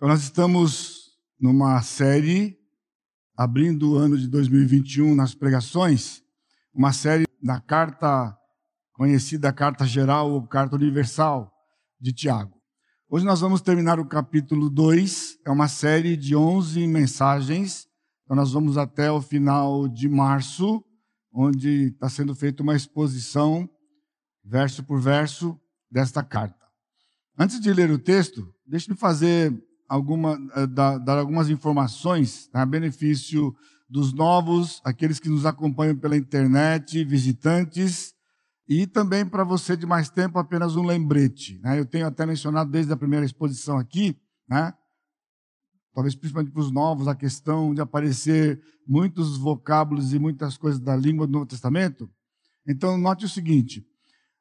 Então, nós estamos numa série, abrindo o ano de 2021 nas pregações, uma série da carta conhecida Carta Geral ou Carta Universal de Tiago. Hoje nós vamos terminar o capítulo 2, é uma série de 11 mensagens, então nós vamos até o final de março, onde está sendo feita uma exposição, verso por verso, desta carta. Antes de ler o texto, deixe-me fazer alguma, eh, dar, algumas informações a benefício dos novos, aqueles que nos acompanham pela internet, visitantes, e também para você de mais tempo, apenas um lembrete. Né? Eu tenho até mencionado desde a primeira exposição aqui, né? talvez principalmente para os novos, a questão de aparecer muitos vocábulos e muitas coisas da língua do Novo Testamento. Então, note o seguinte: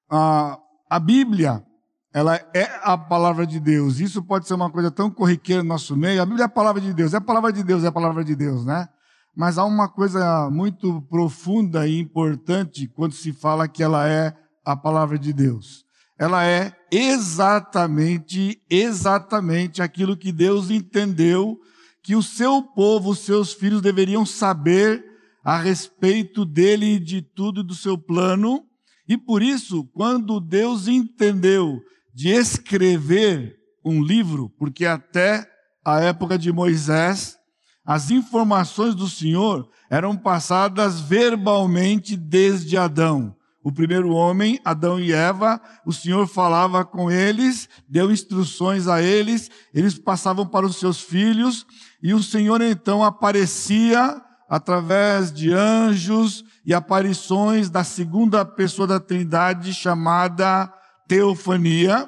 a Bíblia ela é a palavra de Deus. Isso pode ser uma coisa tão corriqueira no nosso meio. A Bíblia é a palavra de Deus, é a palavra de Deus, é a palavra de Deus, né? Mas há uma coisa muito profunda e importante quando se fala que ela é a palavra de Deus. Ela é exatamente, exatamente aquilo que Deus entendeu que o seu povo, os seus filhos deveriam saber a respeito dele e de tudo e do seu plano. E por isso, quando Deus entendeu de escrever um livro, porque até a época de Moisés, as informações do Senhor eram passadas verbalmente desde Adão. O primeiro homem, Adão e Eva, o Senhor falava com eles, deu instruções a eles, eles passavam para os seus filhos, e o Senhor então aparecia através de anjos e aparições da segunda pessoa da Trindade chamada teofania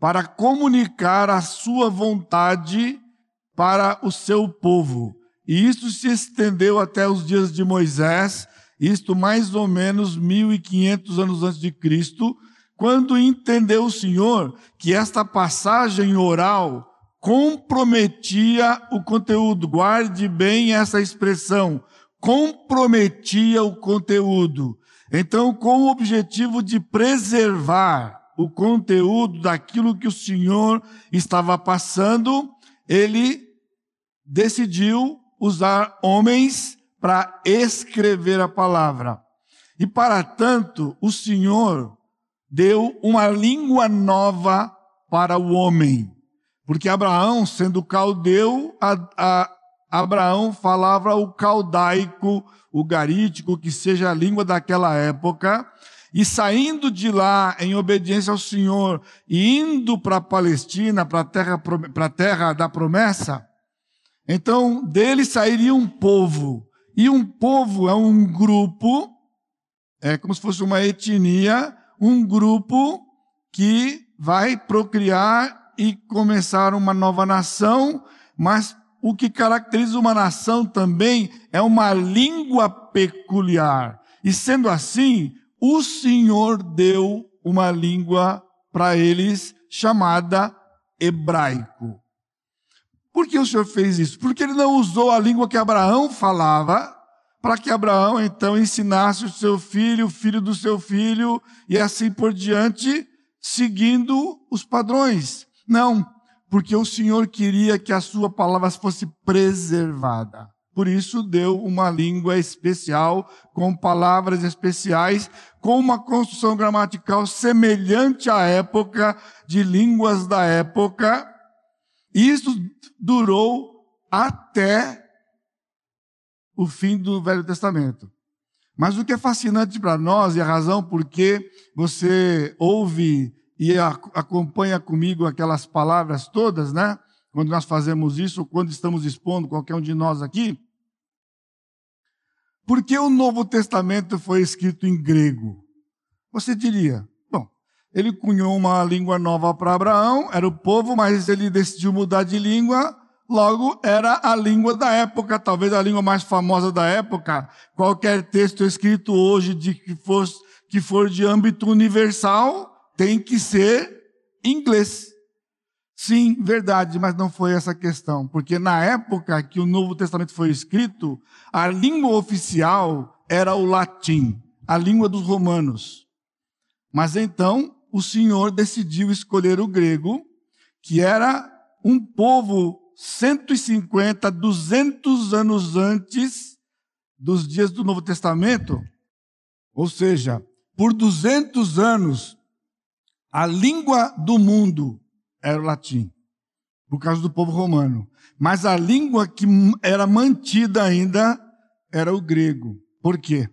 para comunicar a sua vontade para o seu povo. E isso se estendeu até os dias de Moisés, isto mais ou menos 1500 anos antes de Cristo, quando entendeu o Senhor que esta passagem oral comprometia o conteúdo. Guarde bem essa expressão, comprometia o conteúdo. Então, com o objetivo de preservar o conteúdo daquilo que o Senhor estava passando, ele decidiu usar homens para escrever a palavra. E para tanto, o Senhor deu uma língua nova para o homem. Porque Abraão, sendo caldeu, a, a, Abraão falava o caldaico, o garítico, que seja a língua daquela época, e saindo de lá em obediência ao Senhor e indo para a Palestina, para a terra, a terra da promessa, então dele sairia um povo. E um povo é um grupo, é como se fosse uma etnia, um grupo que vai procriar e começar uma nova nação, mas o que caracteriza uma nação também é uma língua peculiar. E sendo assim, o Senhor deu uma língua para eles chamada hebraico. Por que o Senhor fez isso? Porque ele não usou a língua que Abraão falava, para que Abraão então ensinasse o seu filho, o filho do seu filho, e assim por diante, seguindo os padrões. Não, porque o Senhor queria que a sua palavra fosse preservada. Por isso deu uma língua especial, com palavras especiais, com uma construção gramatical semelhante à época, de línguas da época. Isso durou até o fim do Velho Testamento. Mas o que é fascinante para nós, e a razão por que você ouve e acompanha comigo aquelas palavras todas, né? quando nós fazemos isso, quando estamos expondo qualquer um de nós aqui. Por que o Novo Testamento foi escrito em grego? Você diria, bom, ele cunhou uma língua nova para Abraão, era o povo, mas ele decidiu mudar de língua, logo era a língua da época, talvez a língua mais famosa da época. Qualquer texto escrito hoje de que que for de âmbito universal tem que ser inglês. Sim, verdade, mas não foi essa a questão, porque na época que o Novo Testamento foi escrito, a língua oficial era o latim, a língua dos romanos. Mas então o Senhor decidiu escolher o grego, que era um povo 150, 200 anos antes dos dias do Novo Testamento, ou seja, por 200 anos, a língua do mundo era o latim, por causa do povo romano. Mas a língua que era mantida ainda era o grego. Por quê?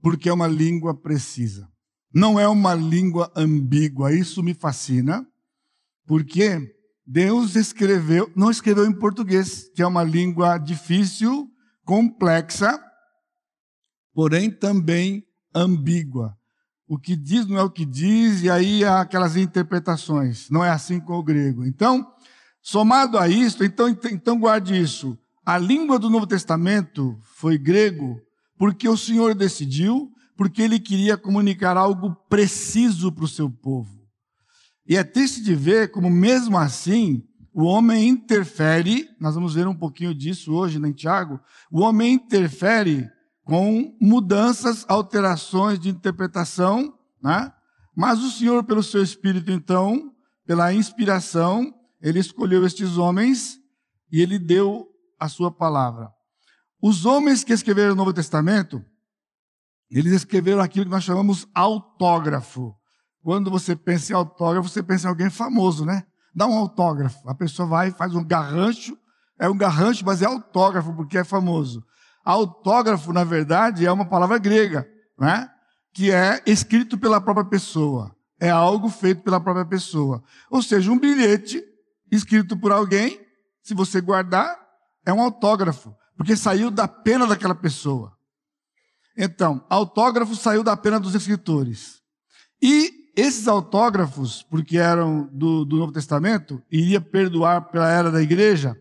Porque é uma língua precisa. Não é uma língua ambígua. Isso me fascina, porque Deus escreveu, não escreveu em português, que é uma língua difícil, complexa, porém também ambígua. O que diz não é o que diz, e aí há aquelas interpretações. Não é assim com o grego. Então, somado a isso, então, então guarde isso. A língua do Novo Testamento foi grego porque o Senhor decidiu, porque ele queria comunicar algo preciso para o seu povo. E é triste de ver como, mesmo assim, o homem interfere, nós vamos ver um pouquinho disso hoje né, Tiago, o homem interfere com mudanças, alterações de interpretação, né? Mas o Senhor, pelo seu Espírito, então, pela inspiração, ele escolheu estes homens e ele deu a sua palavra. Os homens que escreveram o Novo Testamento, eles escreveram aquilo que nós chamamos autógrafo. Quando você pensa em autógrafo, você pensa em alguém famoso, né? Dá um autógrafo. A pessoa vai faz um garrancho. É um garrancho, mas é autógrafo porque é famoso. Autógrafo, na verdade, é uma palavra grega, né? que é escrito pela própria pessoa. É algo feito pela própria pessoa. Ou seja, um bilhete escrito por alguém, se você guardar, é um autógrafo, porque saiu da pena daquela pessoa. Então, autógrafo saiu da pena dos escritores. E esses autógrafos, porque eram do, do Novo Testamento, iria perdoar pela era da igreja,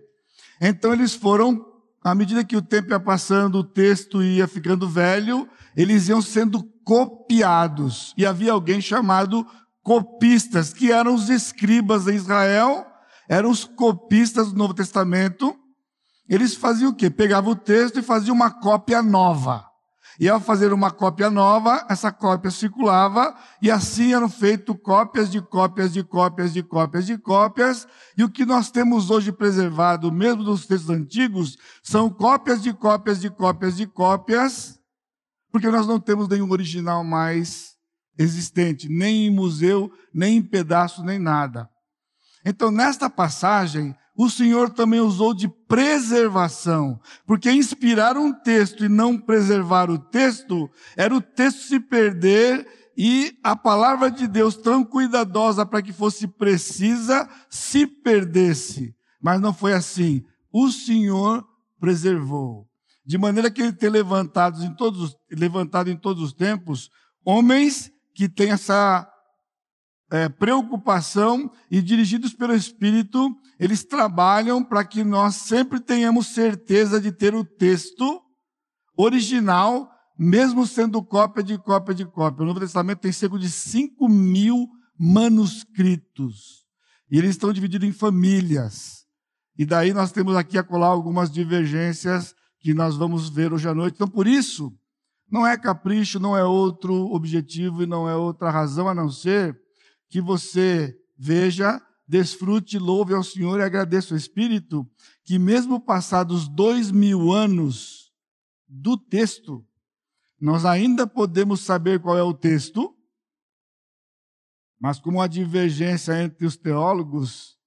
então eles foram à medida que o tempo ia passando, o texto ia ficando velho, eles iam sendo copiados. E havia alguém chamado copistas, que eram os escribas de Israel, eram os copistas do Novo Testamento. Eles faziam o quê? Pegavam o texto e faziam uma cópia nova. E ao fazer uma cópia nova, essa cópia circulava, e assim eram feitas cópias de cópias de cópias de cópias de cópias, e o que nós temos hoje preservado, mesmo dos textos antigos, são cópias de cópias de cópias de cópias, porque nós não temos nenhum original mais existente, nem em museu, nem em pedaço, nem nada. Então, nesta passagem, o Senhor também usou de preservação, porque inspirar um texto e não preservar o texto era o texto se perder e a palavra de Deus tão cuidadosa para que fosse precisa se perdesse. Mas não foi assim. O Senhor preservou. De maneira que ele tem levantado em todos, levantado em todos os tempos homens que têm essa é, preocupação e dirigidos pelo Espírito, eles trabalham para que nós sempre tenhamos certeza de ter o texto original, mesmo sendo cópia de cópia de cópia. O Novo Testamento tem cerca de 5 mil manuscritos. E eles estão divididos em famílias. E daí nós temos aqui a colar algumas divergências que nós vamos ver hoje à noite. Então, por isso, não é capricho, não é outro objetivo e não é outra razão a não ser que você veja, desfrute, louve ao Senhor e agradeça ao Espírito, que mesmo passados dois mil anos do texto, nós ainda podemos saber qual é o texto, mas como há divergência entre os teólogos,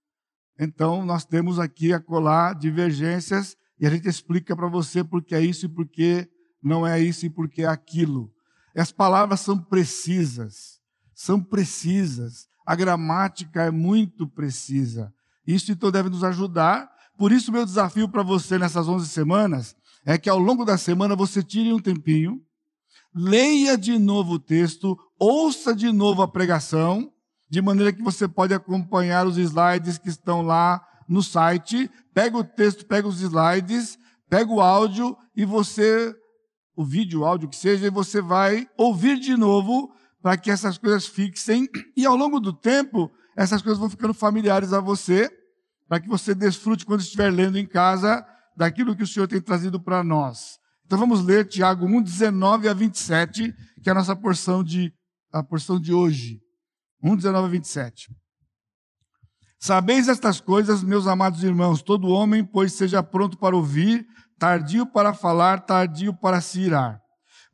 então nós temos aqui a colar divergências e a gente explica para você porque é isso e porque não é isso e porque é aquilo. As palavras são precisas são precisas. A gramática é muito precisa. Isso então deve nos ajudar. Por isso, meu desafio para você nessas 11 semanas é que ao longo da semana você tire um tempinho, leia de novo o texto, ouça de novo a pregação, de maneira que você pode acompanhar os slides que estão lá no site. Pega o texto, pega os slides, pega o áudio e você, o vídeo, o áudio que seja, e você vai ouvir de novo para que essas coisas fixem e ao longo do tempo essas coisas vão ficando familiares a você, para que você desfrute quando estiver lendo em casa daquilo que o Senhor tem trazido para nós. Então vamos ler Tiago 1, 19 a 27, que é a nossa porção de, a porção de hoje. 1, 19 a 27. Sabeis estas coisas, meus amados irmãos, todo homem, pois seja pronto para ouvir, tardio para falar, tardio para se irar.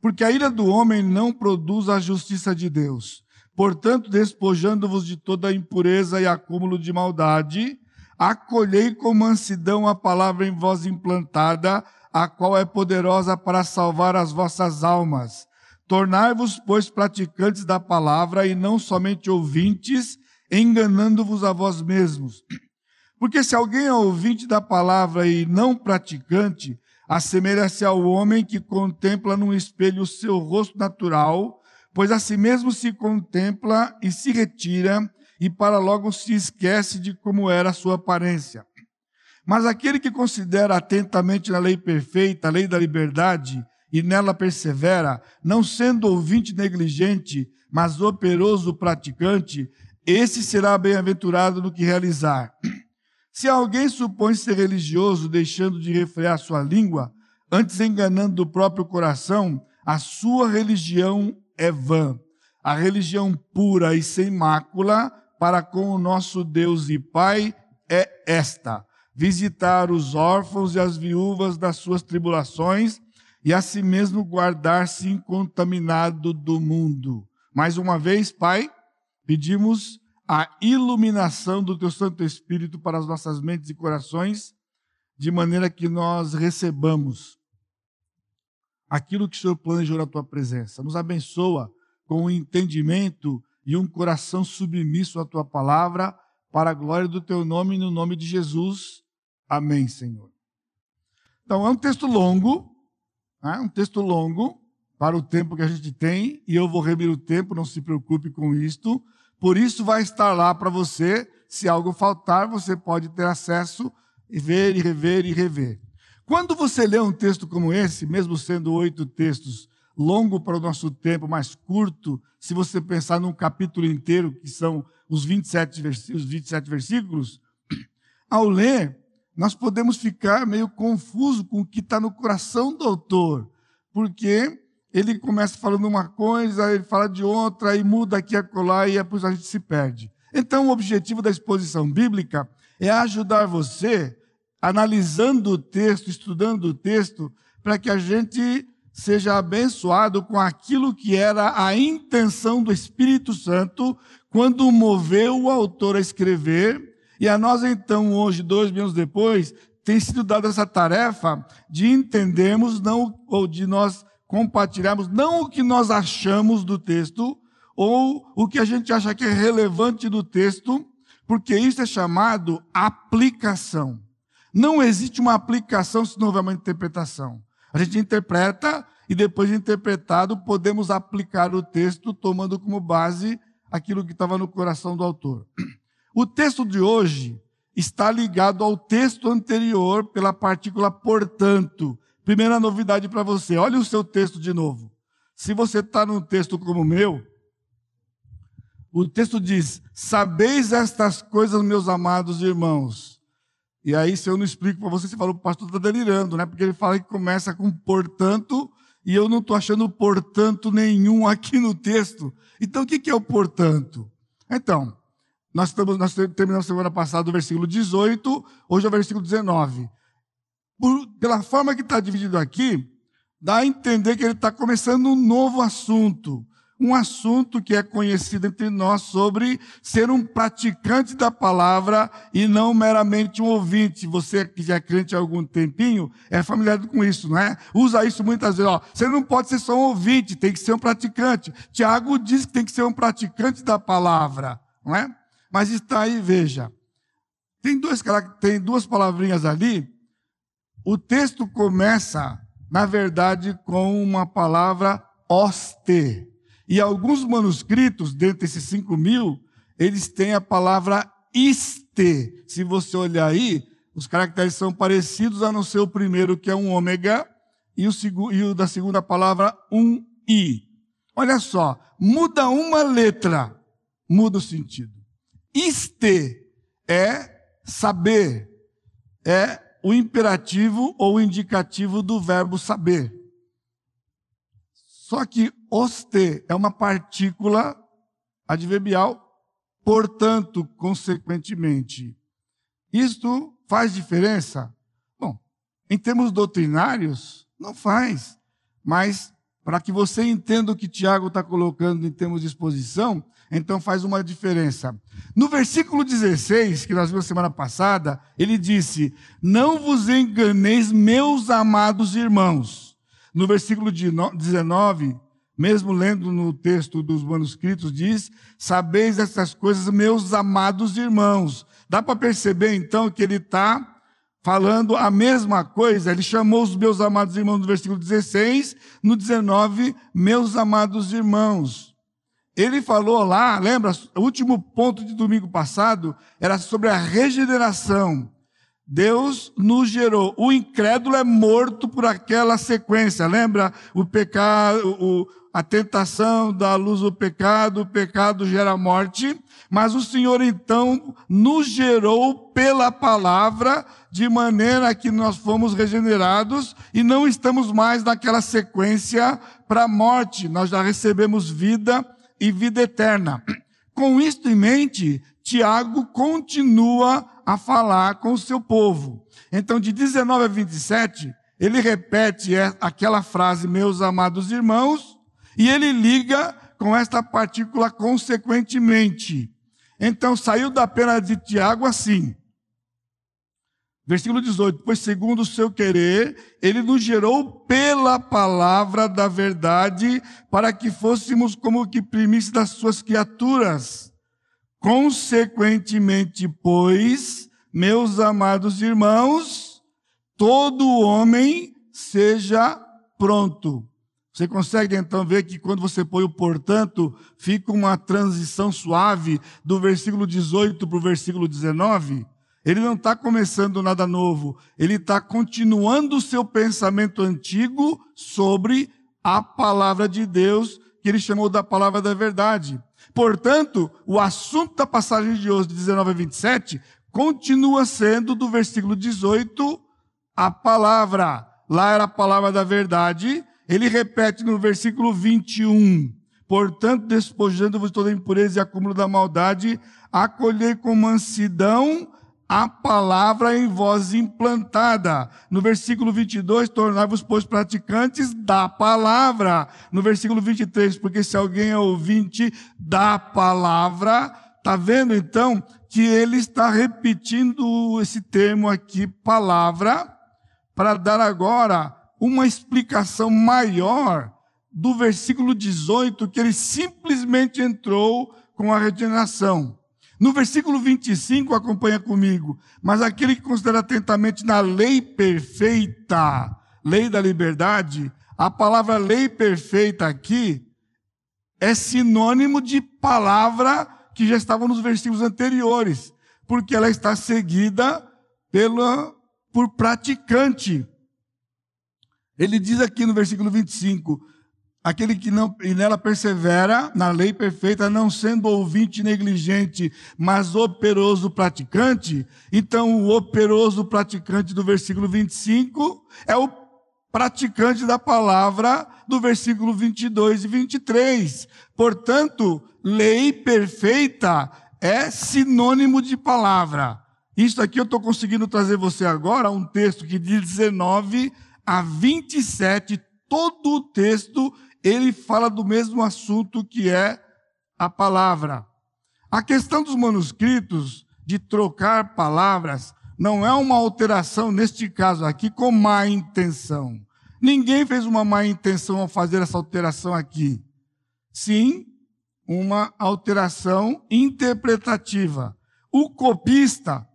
Porque a ira do homem não produz a justiça de Deus. Portanto, despojando-vos de toda impureza e acúmulo de maldade, acolhei com mansidão a palavra em vós implantada, a qual é poderosa para salvar as vossas almas. Tornai-vos, pois, praticantes da palavra e não somente ouvintes, enganando-vos a vós mesmos. Porque se alguém é ouvinte da palavra e não praticante, assemelha-se ao homem que contempla num espelho o seu rosto natural, pois a si mesmo se contempla e se retira, e para logo se esquece de como era a sua aparência. Mas aquele que considera atentamente na lei perfeita, a lei da liberdade, e nela persevera, não sendo ouvinte negligente, mas operoso praticante, esse será bem-aventurado no que realizar. Se alguém supõe ser religioso, deixando de refrear sua língua, antes enganando o próprio coração, a sua religião é vã. A religião pura e sem mácula para com o nosso Deus e Pai é esta: visitar os órfãos e as viúvas das suas tribulações e a si mesmo guardar-se incontaminado do mundo. Mais uma vez, Pai, pedimos a iluminação do Teu Santo Espírito para as nossas mentes e corações, de maneira que nós recebamos aquilo que o Senhor planejou na Tua presença. Nos abençoa com o um entendimento e um coração submisso à Tua palavra, para a glória do Teu nome no nome de Jesus. Amém, Senhor. Então, é um texto longo, é um texto longo, para o tempo que a gente tem, e eu vou remir o tempo, não se preocupe com isto. Por isso vai estar lá para você. Se algo faltar, você pode ter acesso e ver e rever e rever. Quando você lê um texto como esse, mesmo sendo oito textos, longo para o nosso tempo, mais curto, se você pensar num capítulo inteiro, que são os 27, versículos, 27 versículos, ao ler, nós podemos ficar meio confuso com o que está no coração do autor, porque ele começa falando uma coisa, ele fala de outra, aí muda aqui e acolá, e depois a gente se perde. Então, o objetivo da exposição bíblica é ajudar você, analisando o texto, estudando o texto, para que a gente seja abençoado com aquilo que era a intenção do Espírito Santo quando moveu o autor a escrever. E a nós, então, hoje, dois mil anos depois, tem sido dada essa tarefa de entendermos, não, ou de nós compartilharmos não o que nós achamos do texto ou o que a gente acha que é relevante do texto, porque isso é chamado aplicação. Não existe uma aplicação se não houver uma interpretação. A gente interpreta e depois de interpretado podemos aplicar o texto tomando como base aquilo que estava no coração do autor. O texto de hoje está ligado ao texto anterior pela partícula portanto, Primeira novidade para você, olha o seu texto de novo. Se você está num texto como o meu, o texto diz: Sabeis estas coisas, meus amados irmãos. E aí, se eu não explico para você, você fala, o pastor está delirando, né? Porque ele fala que começa com portanto, e eu não estou achando portanto nenhum aqui no texto. Então, o que é o portanto? Então, nós, estamos, nós terminamos semana passada o versículo 18, hoje é o versículo 19 por, pela forma que está dividido aqui, dá a entender que ele está começando um novo assunto. Um assunto que é conhecido entre nós sobre ser um praticante da palavra e não meramente um ouvinte. Você que já é crente há algum tempinho, é familiar com isso, não é? Usa isso muitas vezes. Ó, você não pode ser só um ouvinte, tem que ser um praticante. Tiago diz que tem que ser um praticante da palavra, não é? Mas está aí, veja. Tem, dois, tem duas palavrinhas ali o texto começa, na verdade, com uma palavra oste. E alguns manuscritos, dentre esses 5 mil, eles têm a palavra iste. Se você olhar aí, os caracteres são parecidos, a não ser o primeiro, que é um ômega, e o, e o da segunda palavra, um i. Olha só, muda uma letra, muda o sentido. Iste é saber, é o imperativo ou indicativo do verbo saber. Só que oste é uma partícula adverbial portanto, consequentemente. Isto faz diferença? Bom, em termos doutrinários, não faz. Mas, para que você entenda o que Tiago está colocando em termos de exposição, então faz uma diferença. No versículo 16, que nós vimos semana passada, ele disse: Não vos enganeis, meus amados irmãos. No versículo 19, mesmo lendo no texto dos manuscritos, diz: Sabeis essas coisas, meus amados irmãos. Dá para perceber então que ele está falando a mesma coisa. Ele chamou os meus amados irmãos no versículo 16, no 19, meus amados irmãos. Ele falou lá, lembra? O último ponto de domingo passado era sobre a regeneração. Deus nos gerou. O incrédulo é morto por aquela sequência. Lembra? O pecado, o, a tentação da luz do pecado, o pecado gera morte. Mas o Senhor então nos gerou pela palavra, de maneira que nós fomos regenerados e não estamos mais naquela sequência para a morte. Nós já recebemos vida e vida eterna. Com isto em mente, Tiago continua a falar com o seu povo. Então, de 19 a 27, ele repete aquela frase, meus amados irmãos, e ele liga com esta partícula consequentemente. Então, saiu da pena de Tiago assim. Versículo 18: Pois segundo o seu querer, ele nos gerou pela palavra da verdade, para que fôssemos como que primícia das suas criaturas. Consequentemente, pois, meus amados irmãos, todo homem seja pronto. Você consegue então ver que quando você põe o portanto, fica uma transição suave do versículo 18 para o versículo 19? Ele não está começando nada novo, ele está continuando o seu pensamento antigo sobre a palavra de Deus, que ele chamou da palavra da verdade. Portanto, o assunto da passagem de hoje, de 19 a 27, continua sendo do versículo 18 a palavra. Lá era a palavra da verdade. Ele repete no versículo 21. Portanto, despojando-vos toda impureza e acúmulo da maldade, acolhei com mansidão a palavra em voz implantada. No versículo 22, tornai-vos, pois, praticantes da palavra. No versículo 23, porque se alguém é ouvinte da palavra, está vendo então que ele está repetindo esse termo aqui, palavra, para dar agora uma explicação maior do versículo 18, que ele simplesmente entrou com a regeneração. No versículo 25, acompanha comigo. Mas aquele que considera atentamente na lei perfeita, lei da liberdade, a palavra lei perfeita aqui é sinônimo de palavra que já estava nos versículos anteriores, porque ela está seguida pela, por praticante. Ele diz aqui no versículo 25: Aquele que não, e nela persevera na lei perfeita, não sendo ouvinte negligente, mas operoso praticante. Então, o operoso praticante do versículo 25 é o praticante da palavra do versículo 22 e 23. Portanto, lei perfeita é sinônimo de palavra. Isso aqui eu estou conseguindo trazer você agora um texto que de 19 a 27, todo o texto ele fala do mesmo assunto que é a palavra. A questão dos manuscritos de trocar palavras não é uma alteração, neste caso aqui, com má intenção. Ninguém fez uma má intenção ao fazer essa alteração aqui. Sim, uma alteração interpretativa. O copista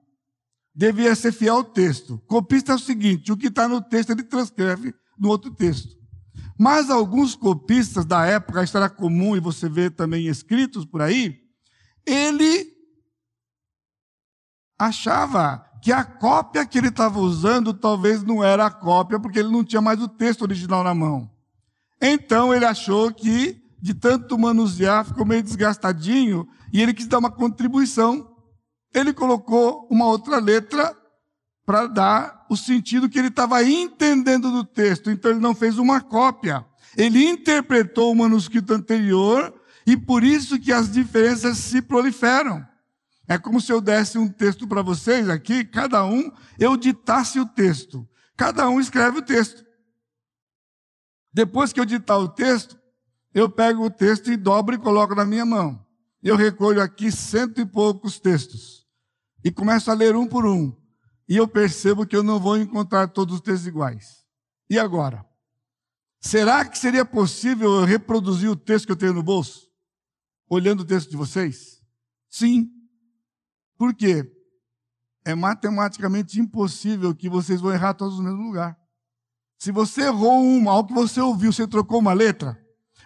devia ser fiel ao texto. Copista é o seguinte: o que está no texto ele transcreve no outro texto. Mas alguns copistas da época, era comum e você vê também escritos por aí, ele achava que a cópia que ele estava usando talvez não era a cópia, porque ele não tinha mais o texto original na mão. Então ele achou que, de tanto manusear, ficou meio desgastadinho e ele quis dar uma contribuição. Ele colocou uma outra letra para dar o sentido que ele estava entendendo do texto. Então ele não fez uma cópia. Ele interpretou o manuscrito anterior E por isso que as diferenças se proliferam. É como se eu desse um texto para vocês aqui, cada um, eu ditasse o texto. Cada um escreve o texto. Depois que eu ditar o texto, eu pego o texto e dobro e coloco na minha mão. Eu recolho aqui cento e poucos textos. E começo a ler um por um. E eu percebo que eu não vou encontrar todos os textos iguais. E agora? Será que seria possível eu reproduzir o texto que eu tenho no bolso? Olhando o texto de vocês? Sim. Por quê? É matematicamente impossível que vocês vão errar todos no mesmo lugar. Se você errou uma, ao que você ouviu, você trocou uma letra,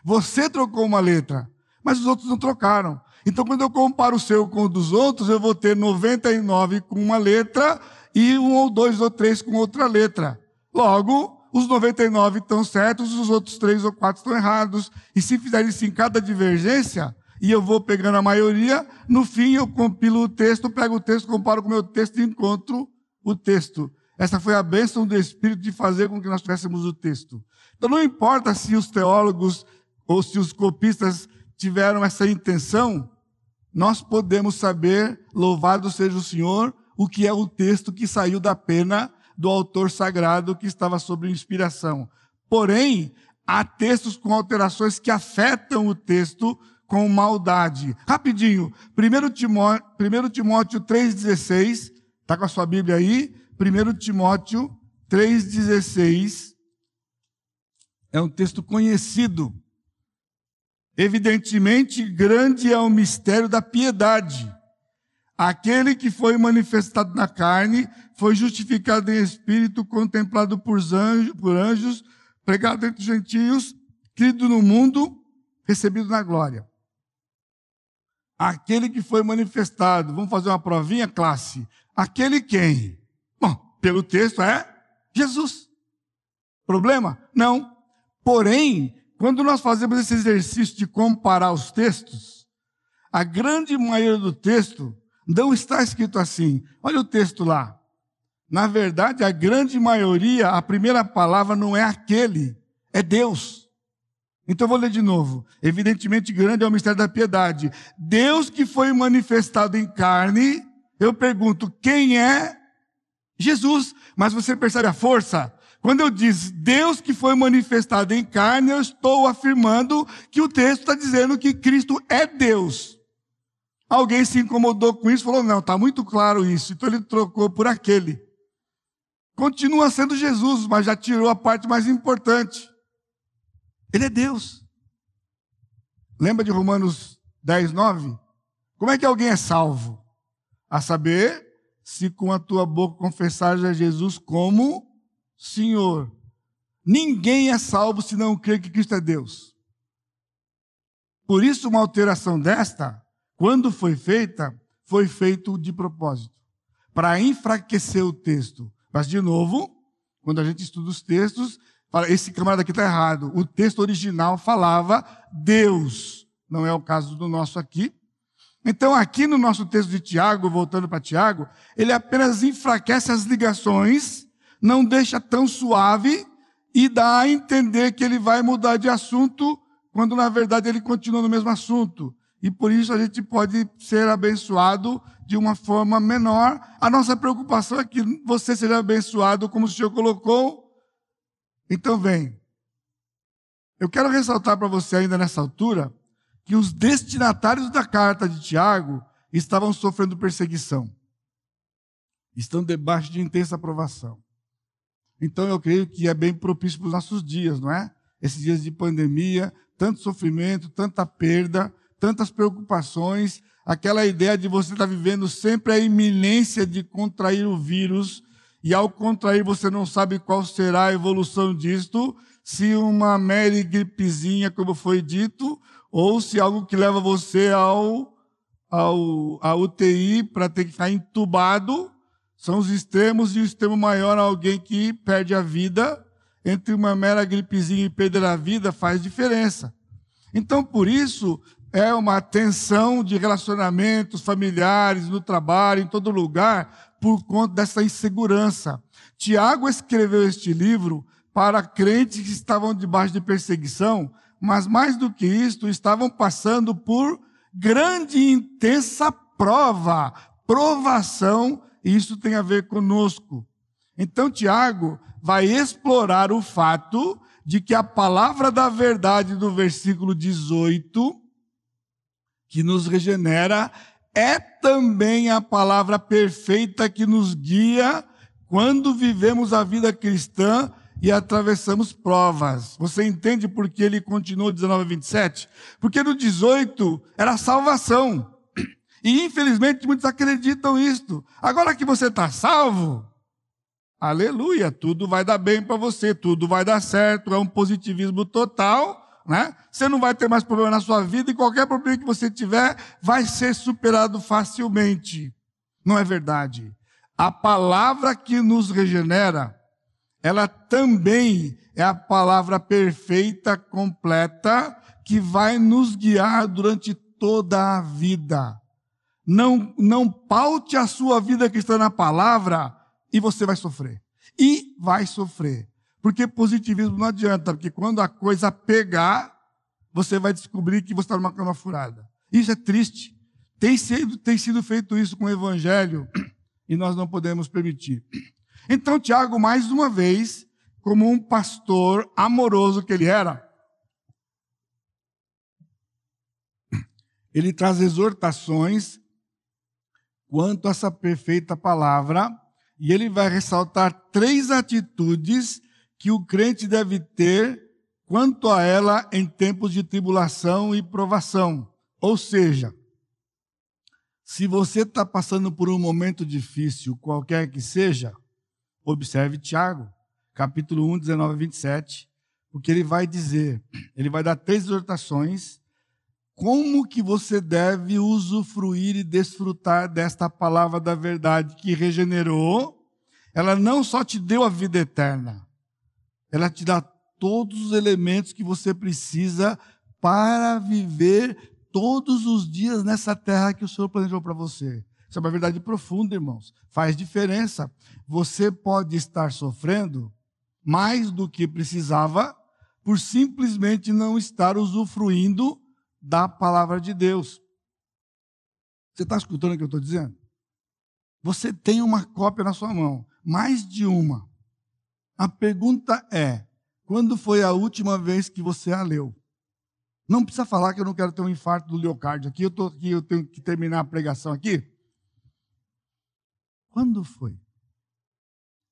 você trocou uma letra, mas os outros não trocaram. Então, quando eu comparo o seu com o dos outros, eu vou ter 99 com uma letra e um ou dois ou três com outra letra. Logo, os 99 estão certos, os outros três ou quatro estão errados. E se fizer isso em cada divergência, e eu vou pegando a maioria, no fim eu compilo o texto, pego o texto, comparo com o meu texto e encontro o texto. Essa foi a bênção do Espírito de fazer com que nós tivéssemos o texto. Então não importa se os teólogos ou se os copistas tiveram essa intenção, nós podemos saber, louvado seja o Senhor, o que é o texto que saiu da pena do autor sagrado que estava sob inspiração. Porém, há textos com alterações que afetam o texto com maldade. Rapidinho, 1 Timóteo, 1 Timóteo 3,16, está com a sua Bíblia aí? 1 Timóteo 3,16 é um texto conhecido. Evidentemente, grande é o mistério da piedade. Aquele que foi manifestado na carne, foi justificado em espírito, contemplado por anjos, por anjos pregado entre os gentios, crido no mundo, recebido na glória. Aquele que foi manifestado, vamos fazer uma provinha, classe. Aquele quem? Bom, pelo texto é Jesus. Problema? Não. Porém, quando nós fazemos esse exercício de comparar os textos, a grande maioria do texto não está escrito assim. Olha o texto lá. Na verdade, a grande maioria, a primeira palavra não é aquele, é Deus. Então eu vou ler de novo. Evidentemente grande é o mistério da piedade. Deus que foi manifestado em carne, eu pergunto, quem é Jesus? Mas você percebe a força? Quando eu diz Deus que foi manifestado em carne, eu estou afirmando que o texto está dizendo que Cristo é Deus. Alguém se incomodou com isso, falou: não, está muito claro isso. Então ele trocou por aquele. Continua sendo Jesus, mas já tirou a parte mais importante. Ele é Deus. Lembra de Romanos 10, 9? Como é que alguém é salvo? A saber, se com a tua boca confessares a Jesus como Senhor. Ninguém é salvo se não crer que Cristo é Deus. Por isso, uma alteração desta, quando foi feita, foi feito de propósito para enfraquecer o texto. Mas, de novo, quando a gente estuda os textos, fala, esse camarada aqui está errado. O texto original falava Deus. Não é o caso do nosso aqui. Então, aqui no nosso texto de Tiago, voltando para Tiago, ele apenas enfraquece as ligações não deixa tão suave e dá a entender que ele vai mudar de assunto, quando na verdade ele continua no mesmo assunto. E por isso a gente pode ser abençoado de uma forma menor. A nossa preocupação é que você seja abençoado como o Senhor colocou. Então vem. Eu quero ressaltar para você ainda nessa altura que os destinatários da carta de Tiago estavam sofrendo perseguição. Estão debaixo de intensa aprovação. Então eu creio que é bem propício para os nossos dias, não é? Esses dias de pandemia, tanto sofrimento, tanta perda, tantas preocupações, aquela ideia de você estar vivendo sempre a iminência de contrair o vírus, e ao contrair você não sabe qual será a evolução disto, se uma mera gripezinha, como foi dito, ou se algo que leva você ao, ao, à UTI para ter que ficar entubado, são os extremos e o extremo maior, alguém que perde a vida, entre uma mera gripezinha e perder a vida faz diferença. Então, por isso, é uma tensão de relacionamentos familiares, no trabalho, em todo lugar, por conta dessa insegurança. Tiago escreveu este livro para crentes que estavam debaixo de perseguição, mas mais do que isto, estavam passando por grande e intensa prova, provação, e isso tem a ver conosco. Então, Tiago vai explorar o fato de que a palavra da verdade do versículo 18, que nos regenera, é também a palavra perfeita que nos guia quando vivemos a vida cristã e atravessamos provas. Você entende por que ele continuou 19 a 27? Porque no 18 era salvação. E infelizmente muitos acreditam isto. Agora que você está salvo, aleluia, tudo vai dar bem para você, tudo vai dar certo, é um positivismo total né? Você não vai ter mais problema na sua vida e qualquer problema que você tiver vai ser superado facilmente. Não é verdade. A palavra que nos regenera, ela também é a palavra perfeita, completa, que vai nos guiar durante toda a vida. Não, não paute a sua vida cristã na palavra e você vai sofrer. E vai sofrer. Porque positivismo não adianta, porque quando a coisa pegar, você vai descobrir que você está numa cama furada. Isso é triste. Tem sido, tem sido feito isso com o Evangelho e nós não podemos permitir. Então, Tiago, mais uma vez, como um pastor amoroso que ele era, ele traz exortações quanto a essa perfeita palavra e ele vai ressaltar três atitudes que o crente deve ter quanto a ela em tempos de tribulação e provação. Ou seja, se você está passando por um momento difícil, qualquer que seja, observe Tiago, capítulo 1, 19 a 27, porque ele vai dizer, ele vai dar três exortações, como que você deve usufruir e desfrutar desta palavra da verdade que regenerou, ela não só te deu a vida eterna, ela te dá todos os elementos que você precisa para viver todos os dias nessa terra que o Senhor planejou para você. Isso é uma verdade profunda, irmãos. Faz diferença. Você pode estar sofrendo mais do que precisava por simplesmente não estar usufruindo da palavra de Deus. Você está escutando o que eu estou dizendo? Você tem uma cópia na sua mão, mais de uma. A pergunta é: quando foi a última vez que você a leu? Não precisa falar que eu não quero ter um infarto do leocárdio aqui, eu estou aqui, eu tenho que terminar a pregação aqui. Quando foi?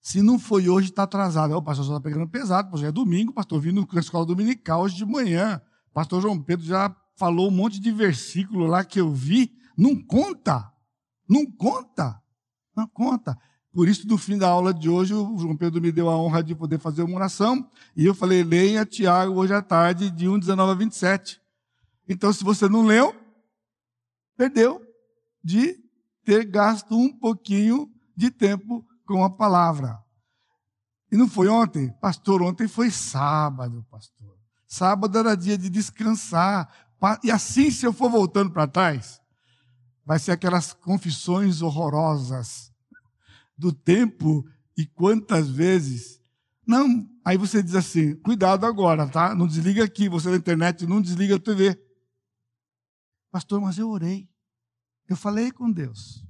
Se não foi hoje, está atrasado. O pastor só está pegando pesado, já é domingo, pastor vindo na escola dominical hoje de manhã. Pastor João Pedro já falou um monte de versículo lá que eu vi. Não conta. Não conta. Não conta. Por isso, no fim da aula de hoje, o João Pedro me deu a honra de poder fazer uma oração. E eu falei, leia Tiago hoje à tarde, de 1, 19 a 27. Então, se você não leu, perdeu de ter gasto um pouquinho de tempo com a palavra. E não foi ontem? Pastor, ontem foi sábado, pastor. Sábado era dia de descansar. E assim, se eu for voltando para trás, vai ser aquelas confissões horrorosas do tempo e quantas vezes. Não, aí você diz assim: cuidado agora, tá? Não desliga aqui, você na internet, não desliga a TV. Pastor, mas eu orei. Eu falei com Deus.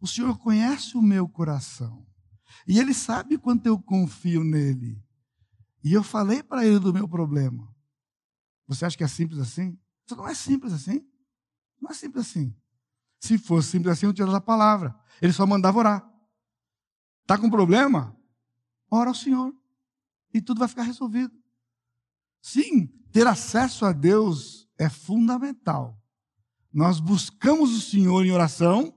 O Senhor conhece o meu coração. E Ele sabe quanto eu confio nele. E eu falei para Ele do meu problema. Você acha que é simples assim? Isso não é simples assim. Não é simples assim. Se fosse simples assim, eu tinha a palavra. Ele só mandava orar. Está com problema? Ora ao Senhor. E tudo vai ficar resolvido. Sim, ter acesso a Deus é fundamental. Nós buscamos o Senhor em oração.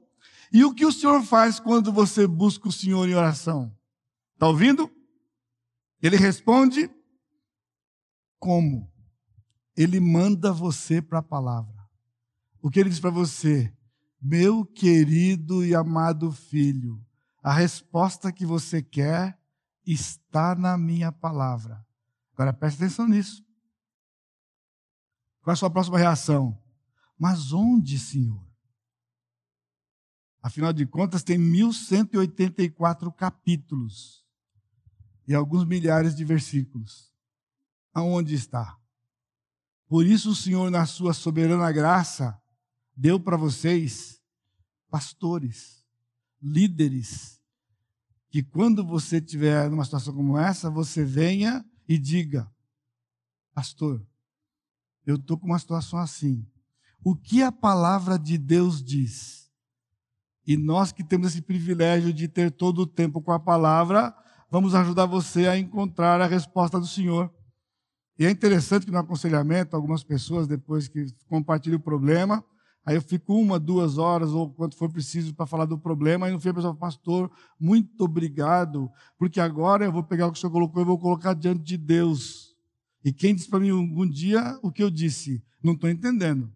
E o que o Senhor faz quando você busca o Senhor em oração? Está ouvindo? Ele responde: Como? Ele manda você para a palavra. O que ele diz para você? Meu querido e amado filho, a resposta que você quer está na minha palavra. Agora preste atenção nisso. Qual é a sua próxima reação? Mas onde, Senhor? Afinal de contas, tem 1184 capítulos e alguns milhares de versículos. Aonde está? Por isso o Senhor, na sua soberana graça, deu para vocês pastores, líderes, que quando você estiver numa situação como essa, você venha e diga: Pastor, eu estou com uma situação assim. O que a palavra de Deus diz? E nós que temos esse privilégio de ter todo o tempo com a palavra, vamos ajudar você a encontrar a resposta do Senhor. E é interessante que no aconselhamento, algumas pessoas, depois que compartilham o problema, aí eu fico uma, duas horas, ou quanto for preciso, para falar do problema, e no fim a pessoa pastor, muito obrigado, porque agora eu vou pegar o que o senhor colocou e vou colocar diante de Deus. E quem disse para mim um dia o que eu disse? Não estou entendendo.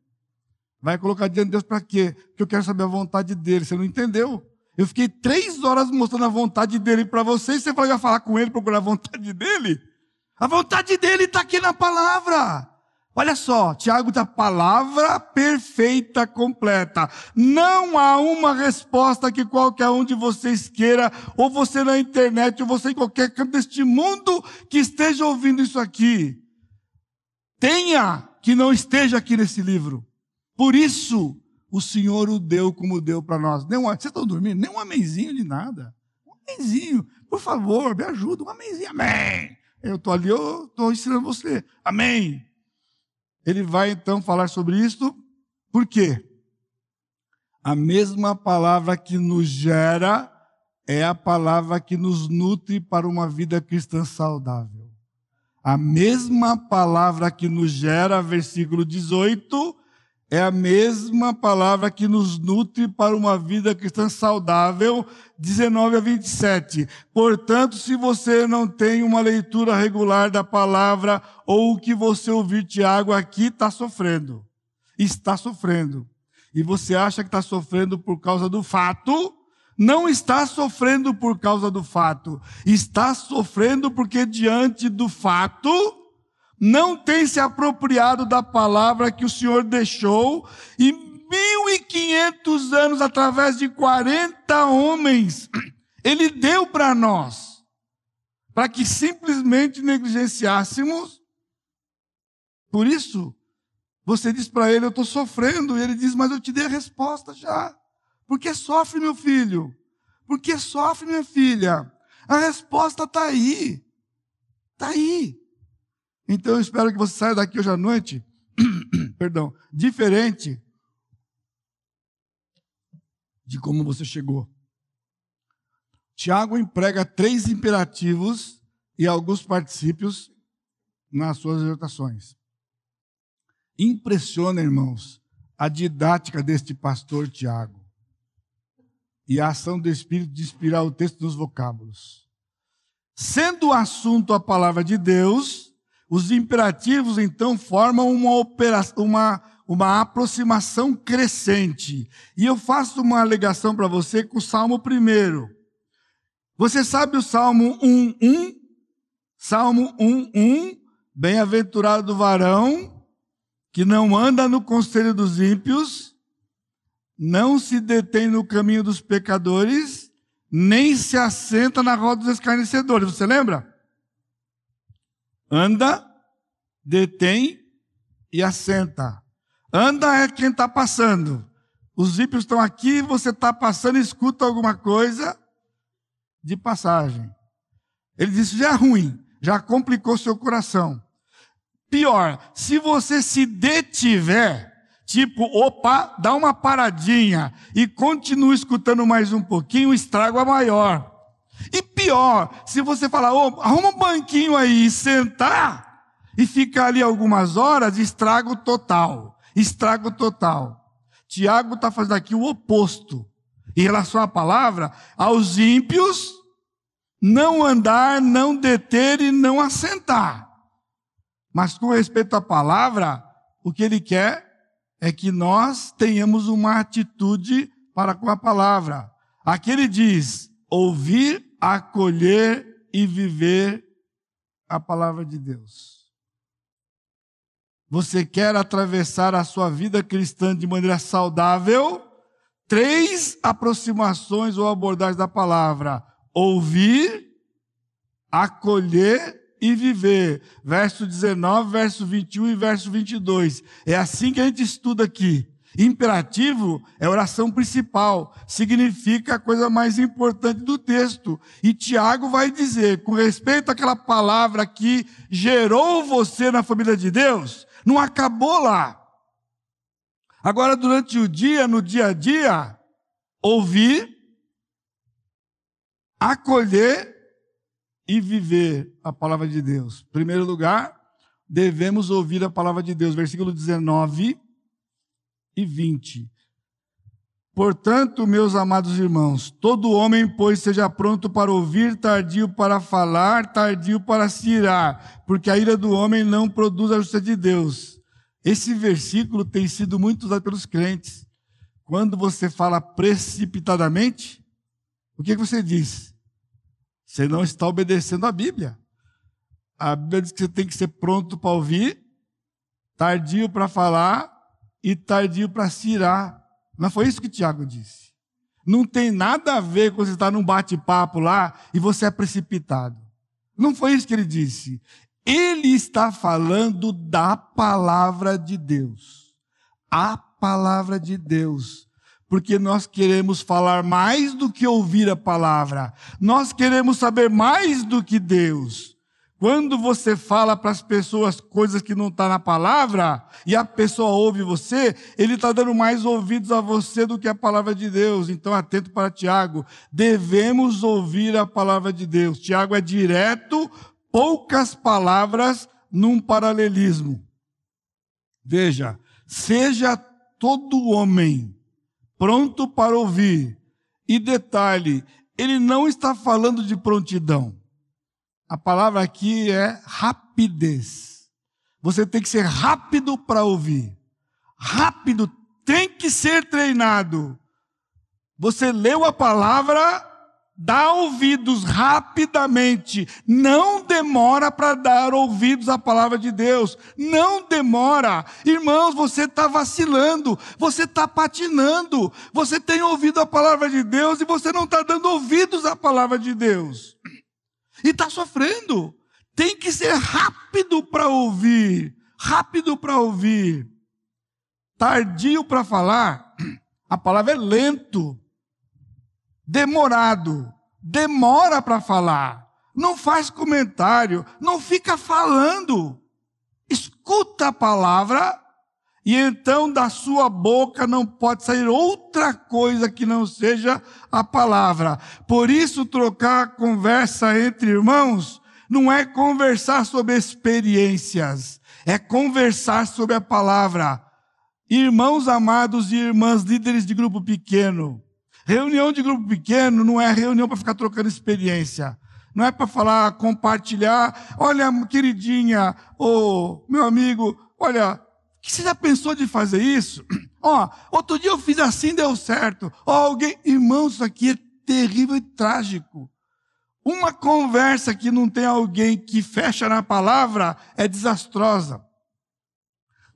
Vai colocar diante de Deus para quê? Porque eu quero saber a vontade dele. Você não entendeu? Eu fiquei três horas mostrando a vontade dele para você, e você vai falar com ele, procurar a vontade dele? A vontade dele está aqui na palavra. Olha só, Tiago da palavra perfeita, completa. Não há uma resposta que qualquer um de vocês queira, ou você na internet, ou você em qualquer canto deste mundo que esteja ouvindo isso aqui. Tenha que não esteja aqui nesse livro. Por isso, o Senhor o deu como deu para nós. Nem um, vocês estão dormindo? Nem um amenzinho de nada. Um amenzinho. Por favor, me ajuda. Um amenzinho. Amém. Eu estou ali, eu estou ensinando você. Amém. Ele vai então falar sobre isto, por quê? A mesma palavra que nos gera é a palavra que nos nutre para uma vida cristã saudável. A mesma palavra que nos gera, versículo 18, é a mesma palavra que nos nutre para uma vida cristã saudável, 19 a 27. Portanto, se você não tem uma leitura regular da palavra, ou o que você ouvir Tiago aqui, está sofrendo. Está sofrendo. E você acha que está sofrendo por causa do fato, não está sofrendo por causa do fato. Está sofrendo porque diante do fato, não tem se apropriado da palavra que o Senhor deixou e 1500 anos através de 40 homens ele deu para nós para que simplesmente negligenciássemos. Por isso, você diz para ele: Eu estou sofrendo. E ele diz: Mas eu te dei a resposta já. Por que sofre, meu filho? Por que sofre, minha filha? A resposta está aí. Está aí. Então eu espero que você saia daqui hoje à noite, perdão, diferente de como você chegou. Tiago emprega três imperativos e alguns particípios nas suas exortações. Impressiona, irmãos, a didática deste pastor Tiago e a ação do Espírito de inspirar o texto nos vocábulos. Sendo o assunto a palavra de Deus, os imperativos, então, formam uma, operação, uma, uma aproximação crescente. E eu faço uma alegação para você com o Salmo primeiro. Você sabe o Salmo 1.1? Salmo 1.1, bem-aventurado varão que não anda no conselho dos ímpios, não se detém no caminho dos pecadores, nem se assenta na roda dos escarnecedores. Você lembra? Anda, detém e assenta. Anda é quem está passando. Os ímpios estão aqui, você está passando escuta alguma coisa de passagem. Ele disse: já é ruim, já complicou seu coração. Pior, se você se detiver, tipo, opa, dá uma paradinha e continua escutando mais um pouquinho, o estrago é maior. E pior, se você falar, oh, arruma um banquinho aí e sentar e ficar ali algumas horas, estrago total. Estrago total. Tiago está fazendo aqui o oposto. Em relação à palavra, aos ímpios, não andar, não deter e não assentar. Mas com respeito à palavra, o que ele quer é que nós tenhamos uma atitude para com a palavra. Aqui ele diz: ouvir acolher e viver a palavra de Deus. Você quer atravessar a sua vida cristã de maneira saudável? Três aproximações ou abordagens da palavra: ouvir, acolher e viver. Verso 19, verso 21 e verso 22. É assim que a gente estuda aqui. Imperativo é oração principal, significa a coisa mais importante do texto. E Tiago vai dizer, com respeito àquela palavra que gerou você na família de Deus, não acabou lá. Agora, durante o dia, no dia a dia, ouvir, acolher e viver a palavra de Deus. Em primeiro lugar, devemos ouvir a palavra de Deus. Versículo 19 e 20. Portanto, meus amados irmãos, todo homem, pois, seja pronto para ouvir, tardio para falar, tardio para se irar, porque a ira do homem não produz a justiça de Deus. Esse versículo tem sido muito usado pelos crentes. Quando você fala precipitadamente, o que você diz? Você não está obedecendo a Bíblia. A Bíblia diz que você tem que ser pronto para ouvir, tardio para falar e tardio para se irar. Não foi isso que Tiago disse. Não tem nada a ver com você estar num bate-papo lá e você é precipitado. Não foi isso que ele disse. Ele está falando da palavra de Deus. A palavra de Deus. Porque nós queremos falar mais do que ouvir a palavra. Nós queremos saber mais do que Deus. Quando você fala para as pessoas coisas que não estão tá na palavra, e a pessoa ouve você, ele está dando mais ouvidos a você do que a palavra de Deus. Então, atento para Tiago. Devemos ouvir a palavra de Deus. Tiago é direto, poucas palavras num paralelismo. Veja, seja todo homem pronto para ouvir. E detalhe, ele não está falando de prontidão. A palavra aqui é rapidez. Você tem que ser rápido para ouvir. Rápido, tem que ser treinado. Você leu a palavra, dá ouvidos rapidamente. Não demora para dar ouvidos à palavra de Deus. Não demora. Irmãos, você está vacilando. Você está patinando. Você tem ouvido a palavra de Deus e você não está dando ouvidos à palavra de Deus e está sofrendo. Tem que ser rápido para ouvir, rápido para ouvir. Tardio para falar, a palavra é lento, demorado, demora para falar, não faz comentário, não fica falando. Escuta a palavra e então da sua boca não pode sair outra coisa que não seja a palavra. Por isso, trocar conversa entre irmãos não é conversar sobre experiências, é conversar sobre a palavra. Irmãos amados e irmãs líderes de grupo pequeno, reunião de grupo pequeno não é reunião para ficar trocando experiência. Não é para falar, compartilhar. Olha, queridinha, oh, meu amigo, olha, que você já pensou de fazer isso? Ó, outro dia eu fiz assim, deu certo. Ó, alguém, irmãos, isso aqui é terrível e trágico. Uma conversa que não tem alguém que fecha na palavra é desastrosa.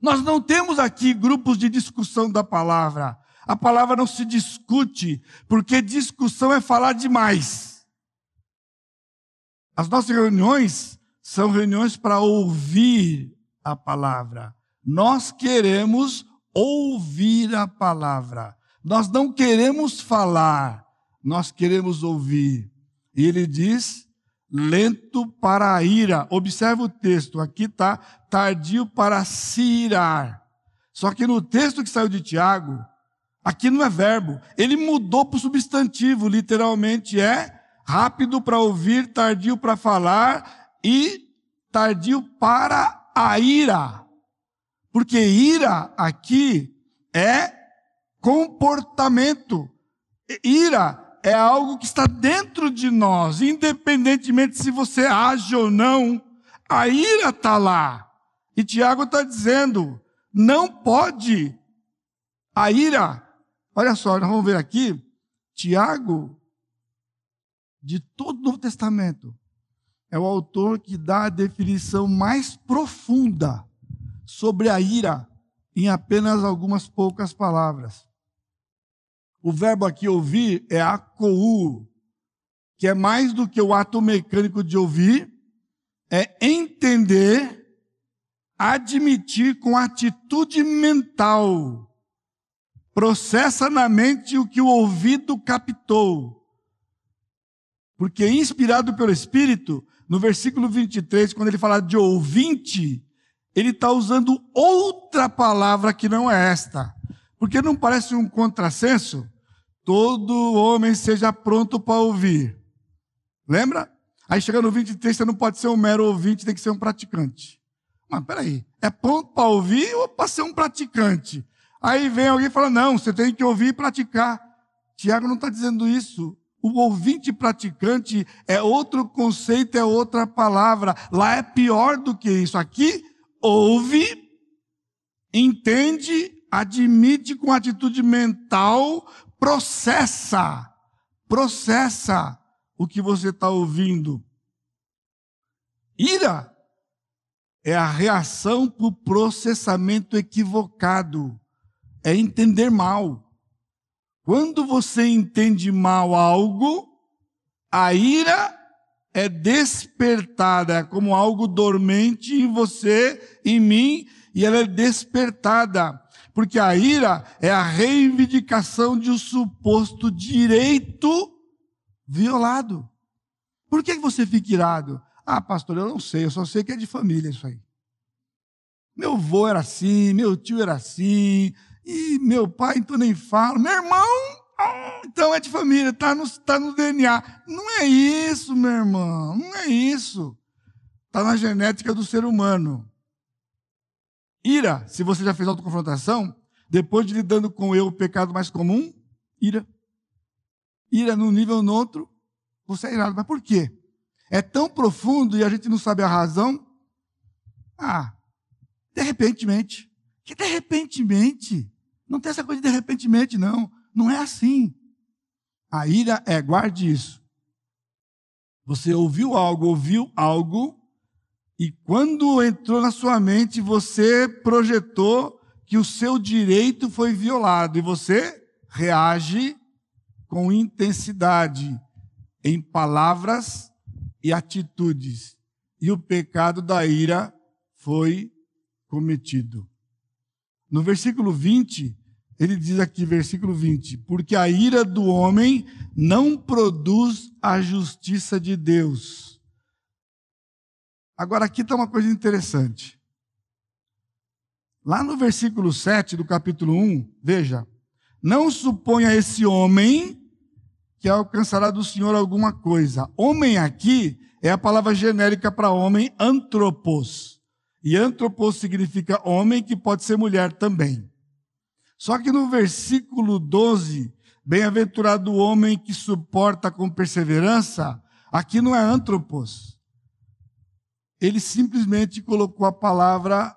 Nós não temos aqui grupos de discussão da palavra. A palavra não se discute, porque discussão é falar demais. As nossas reuniões são reuniões para ouvir a palavra. Nós queremos ouvir a palavra. Nós não queremos falar, nós queremos ouvir. E ele diz: lento para a ira. Observa o texto, aqui está tardio para se irar. Só que no texto que saiu de Tiago, aqui não é verbo, ele mudou para o substantivo, literalmente é rápido para ouvir, tardio para falar e tardio para a ira. Porque ira aqui é comportamento. Ira é algo que está dentro de nós, independentemente se você age ou não, a ira está lá. E Tiago está dizendo: não pode. A ira, olha só, nós vamos ver aqui, Tiago, de todo o Novo Testamento, é o autor que dá a definição mais profunda sobre a ira em apenas algumas poucas palavras. O verbo aqui ouvir é acou, que é mais do que o ato mecânico de ouvir, é entender, admitir com atitude mental. Processa na mente o que o ouvido captou. Porque, inspirado pelo Espírito, no versículo 23, quando ele fala de ouvinte, ele está usando outra palavra que não é esta. Porque não parece um contrassenso? Todo homem seja pronto para ouvir. Lembra? Aí chega no 23, você não pode ser um mero ouvinte, tem que ser um praticante. Mas peraí, é pronto para ouvir ou para ser um praticante? Aí vem alguém e fala: não, você tem que ouvir e praticar. Tiago não está dizendo isso. O ouvinte praticante é outro conceito, é outra palavra. Lá é pior do que isso. Aqui, ouve, entende, admite com atitude mental, processa, processa o que você está ouvindo. Ira é a reação para o processamento equivocado, é entender mal. Quando você entende mal algo, a ira é despertada, é como algo dormente em você, em mim, e ela é despertada. Porque a ira é a reivindicação de um suposto direito violado. Por que você fica irado? Ah, pastor, eu não sei, eu só sei que é de família isso aí. Meu avô era assim, meu tio era assim, e meu pai, então nem falo. Meu irmão, então é de família, está no, tá no DNA. Não é isso, meu irmão, não é isso. Está na genética do ser humano. Ira, se você já fez autoconfrontação, depois de lidando com eu, o pecado mais comum, ira. Ira num nível no outro, você é irado. Mas por quê? É tão profundo e a gente não sabe a razão. Ah, de repentemente. Que de repentemente? Não tem essa coisa de, de repentemente, não. Não é assim. A ira é, guarde isso. Você ouviu algo, ouviu algo, e quando entrou na sua mente, você projetou que o seu direito foi violado, e você reage com intensidade em palavras e atitudes. E o pecado da ira foi cometido. No versículo 20, ele diz aqui, versículo 20: Porque a ira do homem não produz a justiça de Deus. Agora, aqui está uma coisa interessante. Lá no versículo 7 do capítulo 1, veja: Não suponha esse homem que alcançará do Senhor alguma coisa. Homem aqui é a palavra genérica para homem, antropos. E antropos significa homem que pode ser mulher também. Só que no versículo 12, bem-aventurado o homem que suporta com perseverança, aqui não é antropos. Ele simplesmente colocou a palavra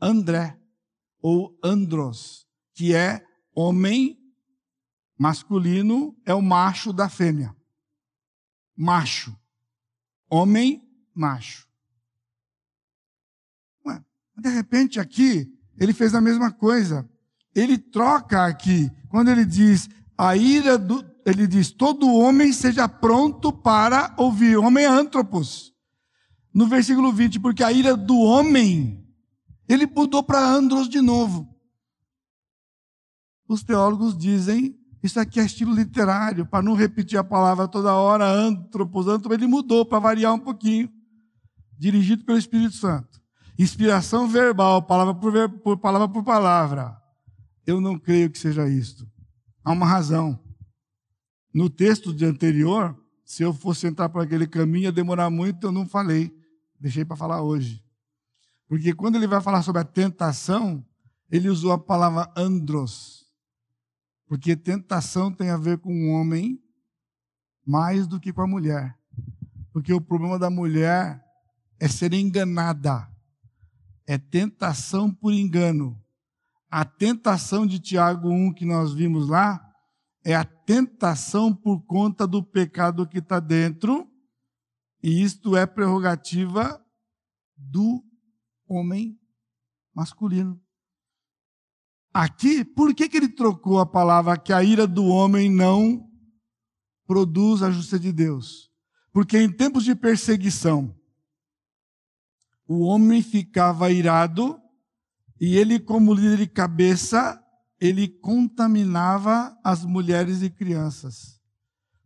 André, ou andros, que é homem masculino, é o macho da fêmea. Macho. Homem, macho. Ué, de repente aqui, ele fez a mesma coisa ele troca aqui, quando ele diz a ira do, ele diz todo homem seja pronto para ouvir, homem é antropos. No versículo 20, porque a ira do homem, ele mudou para andros de novo. Os teólogos dizem, isso aqui é estilo literário, para não repetir a palavra toda hora, antropos, antropos, ele mudou para variar um pouquinho, dirigido pelo Espírito Santo. Inspiração verbal, palavra por, por palavra por palavra. Eu não creio que seja isto. Há uma razão. No texto de anterior, se eu fosse entrar por aquele caminho, ia demorar muito, eu não falei. Deixei para falar hoje. Porque quando ele vai falar sobre a tentação, ele usou a palavra andros. Porque tentação tem a ver com o homem mais do que com a mulher. Porque o problema da mulher é ser enganada. É tentação por engano. A tentação de Tiago 1 que nós vimos lá é a tentação por conta do pecado que está dentro, e isto é prerrogativa do homem masculino. Aqui, por que, que ele trocou a palavra que a ira do homem não produz a justiça de Deus? Porque em tempos de perseguição, o homem ficava irado e ele, como líder de cabeça, ele contaminava as mulheres e crianças,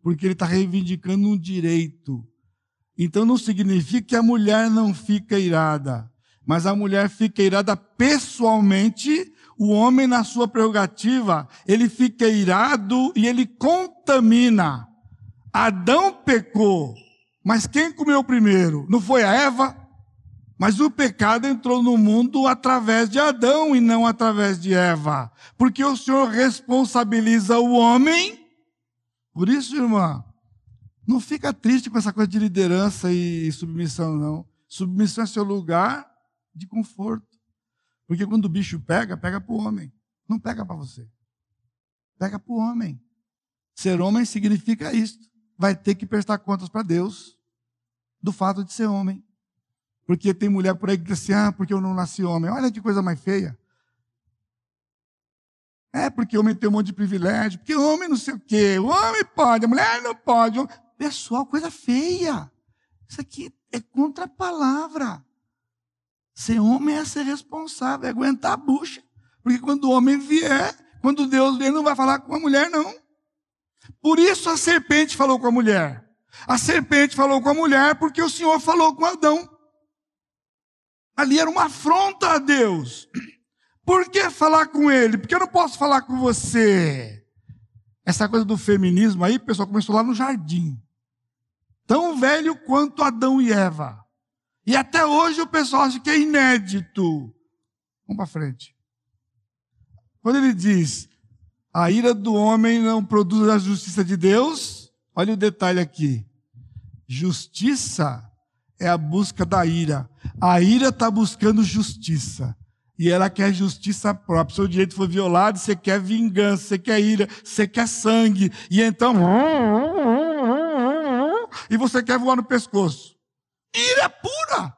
porque ele está reivindicando um direito. Então não significa que a mulher não fica irada, mas a mulher fica irada pessoalmente, o homem, na sua prerrogativa, ele fica irado e ele contamina. Adão pecou, mas quem comeu primeiro? Não foi a Eva? Mas o pecado entrou no mundo através de Adão e não através de Eva. Porque o Senhor responsabiliza o homem. Por isso, irmã, não fica triste com essa coisa de liderança e submissão, não. Submissão é seu lugar de conforto. Porque quando o bicho pega, pega para o homem. Não pega para você. Pega para o homem. Ser homem significa isso. Vai ter que prestar contas para Deus do fato de ser homem. Porque tem mulher por aí que diz assim: ah, porque eu não nasci homem. Olha que coisa mais feia. É porque homem tem um monte de privilégio, porque homem não sei o quê. O homem pode, a mulher não pode. Pessoal, coisa feia. Isso aqui é contra a palavra. Ser homem é ser responsável, é aguentar a bucha. Porque quando o homem vier, quando Deus vier, não vai falar com a mulher, não. Por isso a serpente falou com a mulher. A serpente falou com a mulher porque o Senhor falou com Adão. Ali era uma afronta a Deus. Por que falar com ele? Porque eu não posso falar com você. Essa coisa do feminismo aí, pessoal, começou lá no jardim. Tão velho quanto Adão e Eva. E até hoje o pessoal acha que é inédito. Vamos para frente. Quando ele diz, a ira do homem não produz a justiça de Deus, olha o detalhe aqui. Justiça é a busca da ira. A ira está buscando justiça. E ela quer justiça própria. Seu direito foi violado, você quer vingança, você quer ira, você quer sangue. E então. E você quer voar no pescoço. Ira pura.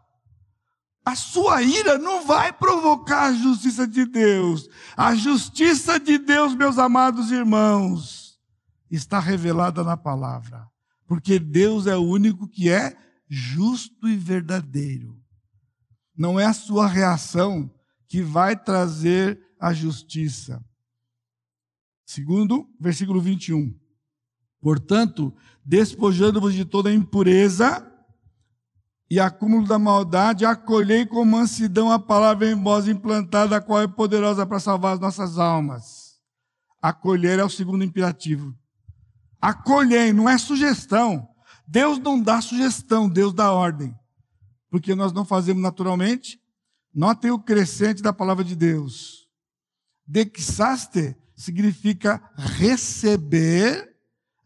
A sua ira não vai provocar a justiça de Deus. A justiça de Deus, meus amados irmãos, está revelada na palavra. Porque Deus é o único que é justo e verdadeiro. Não é a sua reação que vai trazer a justiça. Segundo, versículo 21. Portanto, despojando-vos de toda impureza e acúmulo da maldade, acolhei com mansidão a palavra em voz implantada, a qual é poderosa para salvar as nossas almas. Acolher é o segundo imperativo. Acolhei, não é sugestão. Deus não dá sugestão, Deus dá ordem. Porque nós não fazemos naturalmente. Notem o crescente da palavra de Deus. Dexaste significa receber,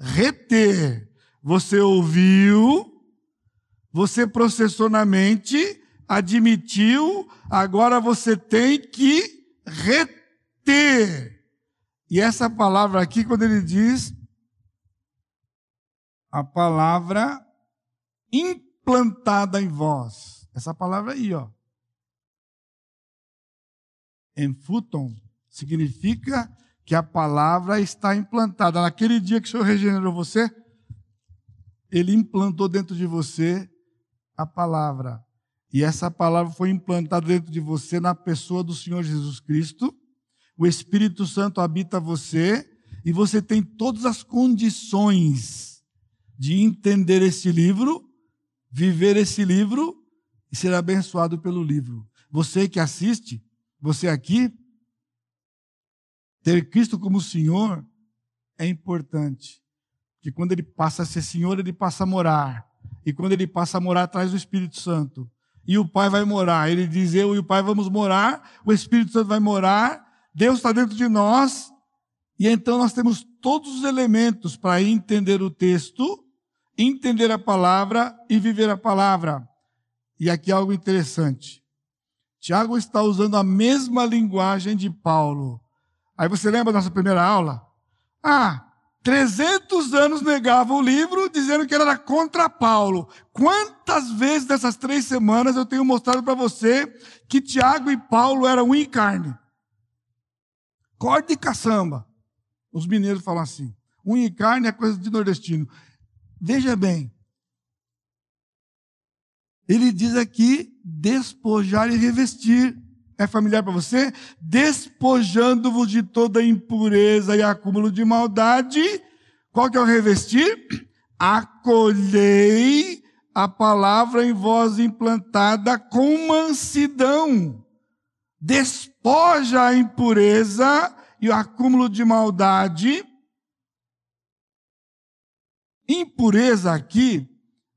reter. Você ouviu, você processou na mente, admitiu, agora você tem que reter. E essa palavra aqui, quando ele diz a palavra implantada em vós. Essa palavra aí, ó. Enfuton significa que a palavra está implantada. Naquele dia que o Senhor regenerou você, ele implantou dentro de você a palavra. E essa palavra foi implantada dentro de você na pessoa do Senhor Jesus Cristo. O Espírito Santo habita você e você tem todas as condições de entender esse livro, viver esse livro e ser abençoado pelo livro. Você que assiste, você aqui, ter Cristo como Senhor é importante. Que quando ele passa a ser Senhor, ele passa a morar. E quando ele passa a morar, traz o Espírito Santo. E o Pai vai morar. Ele diz: Eu e o Pai vamos morar, o Espírito Santo vai morar, Deus está dentro de nós. E então nós temos todos os elementos para entender o texto entender a palavra e viver a palavra. E aqui algo interessante. Tiago está usando a mesma linguagem de Paulo. Aí você lembra da nossa primeira aula? Ah, 300 anos negava o livro, dizendo que era contra Paulo. Quantas vezes nessas três semanas eu tenho mostrado para você que Tiago e Paulo eram um em carne? Corda e caçamba. Os mineiros falam assim. Um em carne é coisa de nordestino. Veja bem, Ele diz aqui despojar e revestir. É familiar para você? Despojando-vos de toda impureza e acúmulo de maldade. Qual que é o revestir? Acolhei a palavra em voz implantada com mansidão. Despoja a impureza e o acúmulo de maldade. Impureza aqui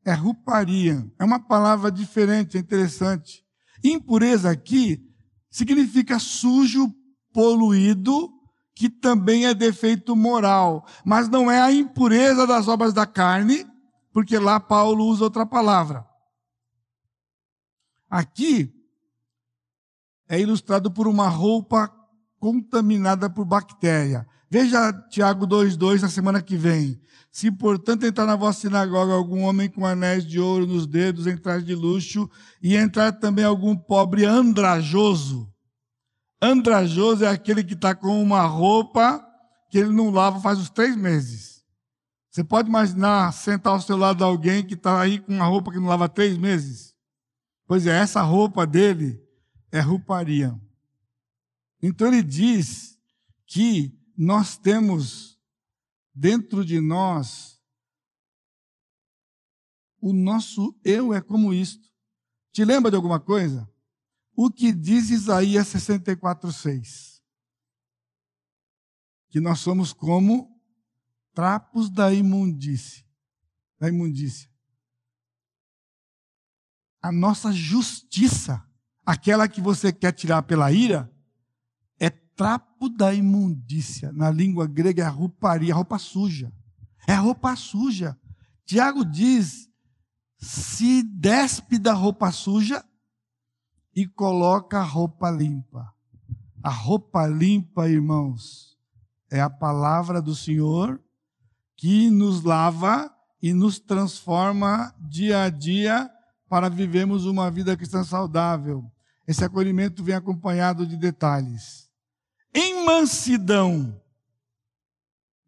é ruparia. É uma palavra diferente, é interessante. Impureza aqui significa sujo, poluído, que também é defeito moral. Mas não é a impureza das obras da carne, porque lá Paulo usa outra palavra. Aqui é ilustrado por uma roupa contaminada por bactéria. Veja Tiago 2,2 na semana que vem. Se, portanto, entrar na vossa sinagoga algum homem com anéis de ouro nos dedos, entrar de luxo, e entrar também algum pobre andrajoso. Andrajoso é aquele que está com uma roupa que ele não lava faz uns três meses. Você pode imaginar sentar ao seu lado alguém que está aí com uma roupa que não lava três meses? Pois é, essa roupa dele é rouparia. Então ele diz que nós temos dentro de nós o nosso eu é como isto. Te lembra de alguma coisa? O que diz Isaías 64:6? Que nós somos como trapos da imundície, da imundícia. A nossa justiça, aquela que você quer tirar pela ira, trapo da imundícia. Na língua grega é rouparia, roupa suja. É roupa suja. Tiago diz: se despe da roupa suja e coloca a roupa limpa. A roupa limpa, irmãos, é a palavra do Senhor que nos lava e nos transforma dia a dia para vivermos uma vida cristã saudável. Esse acolhimento vem acompanhado de detalhes em mansidão.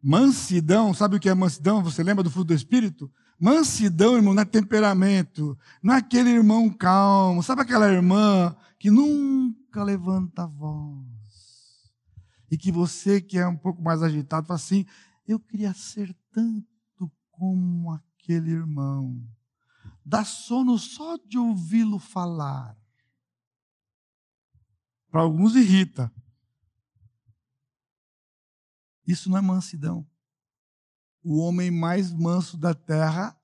Mansidão, sabe o que é mansidão? Você lembra do fruto do Espírito? Mansidão, irmão, não é temperamento, não é aquele irmão calmo, sabe aquela irmã que nunca levanta a voz. E que você que é um pouco mais agitado, fala assim: eu queria ser tanto como aquele irmão. Dá sono só de ouvi-lo falar. Para alguns irrita, isso não é mansidão. O homem mais manso da terra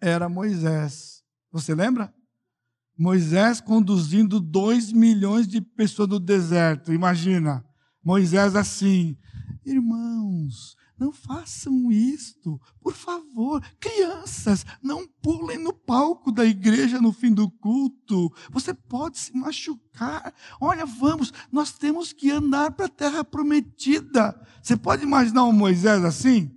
era Moisés. Você lembra? Moisés conduzindo dois milhões de pessoas no deserto. Imagina, Moisés assim, irmãos, não façam isto, por favor. Crianças, não pulem no palco da igreja no fim do culto. Você pode se machucar. Olha, vamos, nós temos que andar para a terra prometida. Você pode imaginar um Moisés assim?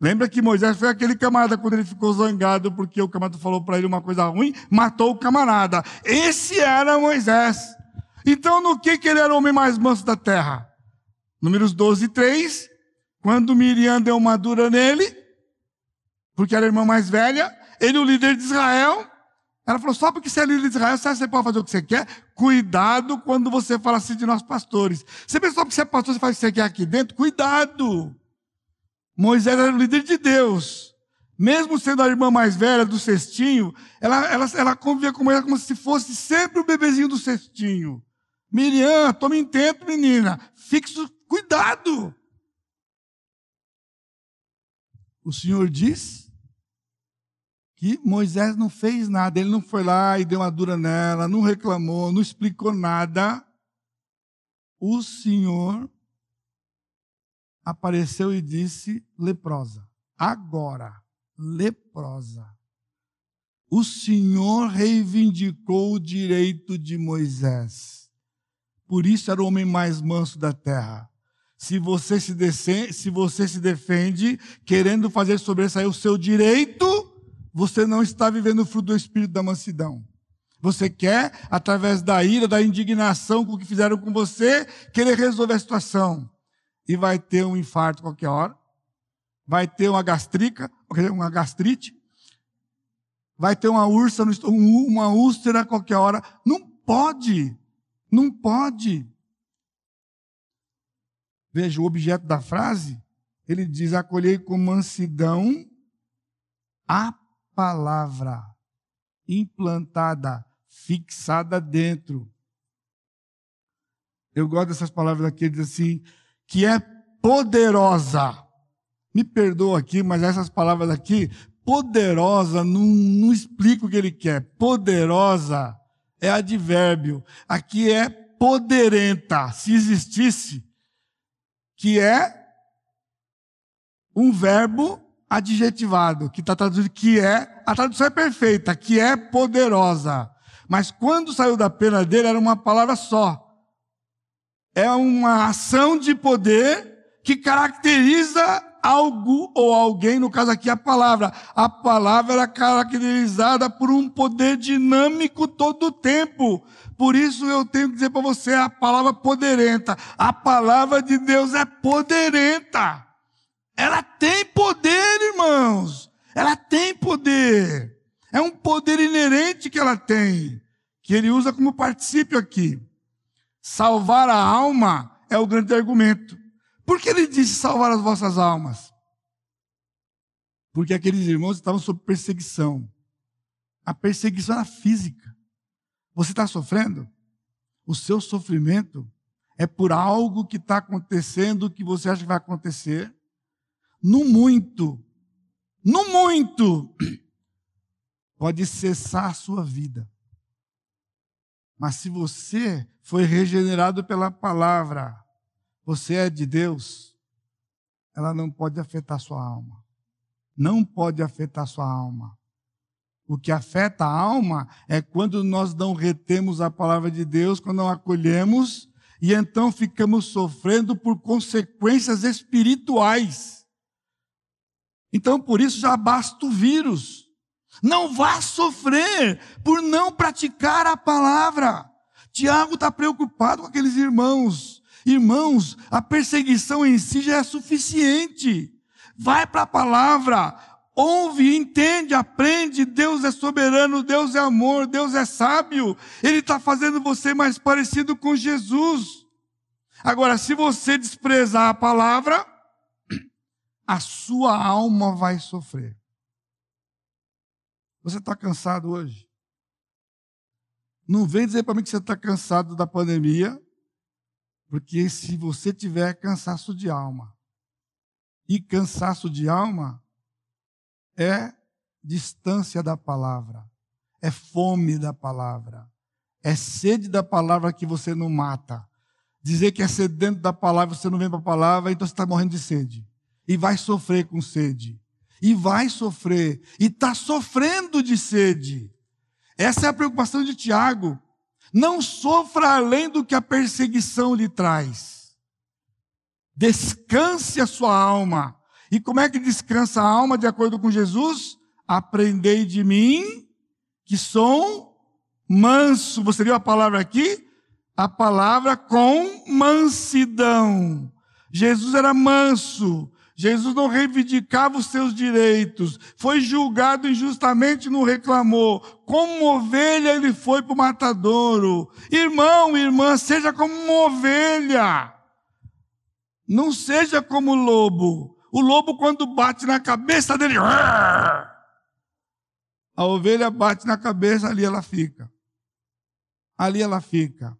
Lembra que Moisés foi aquele camarada quando ele ficou zangado porque o camarada falou para ele uma coisa ruim, matou o camarada. Esse era Moisés. Então, no que, que ele era o homem mais manso da terra? Números 12, 3 quando Miriam deu uma dura nele, porque era a irmã mais velha, ele, o líder de Israel, ela falou: só porque você é líder de Israel, você pode fazer o que você quer. Cuidado quando você fala assim de nós pastores. Você pensa só porque você é pastor, você faz o que você quer aqui dentro? Cuidado. Moisés era o líder de Deus. Mesmo sendo a irmã mais velha do cestinho, ela, ela, ela convivia com Moisés como se fosse sempre o bebezinho do cestinho. Miriam, tome intento, menina. Fique, cuidado. O Senhor diz que Moisés não fez nada, ele não foi lá e deu uma dura nela, não reclamou, não explicou nada. O Senhor apareceu e disse: leprosa. Agora, leprosa. O Senhor reivindicou o direito de Moisés. Por isso era o homem mais manso da terra. Se você se, se você se defende querendo fazer sobressair o seu direito, você não está vivendo o fruto do espírito da mansidão. Você quer, através da ira, da indignação com o que fizeram com você, querer resolver a situação. E vai ter um infarto qualquer hora, vai ter uma gastrica, uma gastrite, vai ter uma uma úlcera qualquer hora. Não pode, não pode. Veja o objeto da frase, ele diz: acolhei com mansidão a palavra implantada, fixada dentro. Eu gosto dessas palavras aqui, diz assim, que é poderosa. Me perdoa aqui, mas essas palavras aqui, poderosa, não, não explica o que ele quer. Poderosa é advérbio. Aqui é poderenta, se existisse, que é um verbo adjetivado, que está traduzido que é, a tradução é perfeita, que é poderosa. Mas quando saiu da pena dele, era uma palavra só. É uma ação de poder que caracteriza algo ou alguém, no caso aqui a palavra. A palavra era caracterizada por um poder dinâmico todo o tempo. Por isso eu tenho que dizer para você a palavra poderenta. A palavra de Deus é poderenta. Ela tem poder, irmãos. Ela tem poder. É um poder inerente que ela tem, que ele usa como particípio aqui. Salvar a alma é o grande argumento. Por que ele disse salvar as vossas almas? Porque aqueles irmãos estavam sob perseguição. A perseguição era física. Você está sofrendo? O seu sofrimento é por algo que está acontecendo que você acha que vai acontecer no muito, no muito, pode cessar a sua vida. Mas se você foi regenerado pela palavra, você é de Deus, ela não pode afetar sua alma. Não pode afetar sua alma. O que afeta a alma é quando nós não retemos a palavra de Deus, quando não acolhemos, e então ficamos sofrendo por consequências espirituais. Então, por isso já basta o vírus. Não vá sofrer por não praticar a palavra. Tiago está preocupado com aqueles irmãos. Irmãos, a perseguição em si já é suficiente. Vai para a palavra, ouve, entende, aprende. Deus é soberano, Deus é amor, Deus é sábio. Ele está fazendo você mais parecido com Jesus. Agora, se você desprezar a palavra, a sua alma vai sofrer. Você está cansado hoje? Não vem dizer para mim que você está cansado da pandemia, porque se você tiver cansaço de alma, e cansaço de alma é distância da palavra, é fome da palavra, é sede da palavra que você não mata. Dizer que é sedento da palavra, você não vem para a palavra, então você está morrendo de sede e vai sofrer com sede. E vai sofrer, e está sofrendo de sede. Essa é a preocupação de Tiago. Não sofra além do que a perseguição lhe traz. Descanse a sua alma. E como é que descansa a alma de acordo com Jesus? Aprendei de mim, que sou manso. Você viu a palavra aqui? A palavra com mansidão. Jesus era manso, Jesus não reivindicava os seus direitos, foi julgado injustamente, não reclamou. Como ovelha, ele foi para o matadouro. Irmão, irmã, seja como uma ovelha. Não seja como lobo. O lobo, quando bate na cabeça dele, a ovelha bate na cabeça, ali ela fica. Ali ela fica.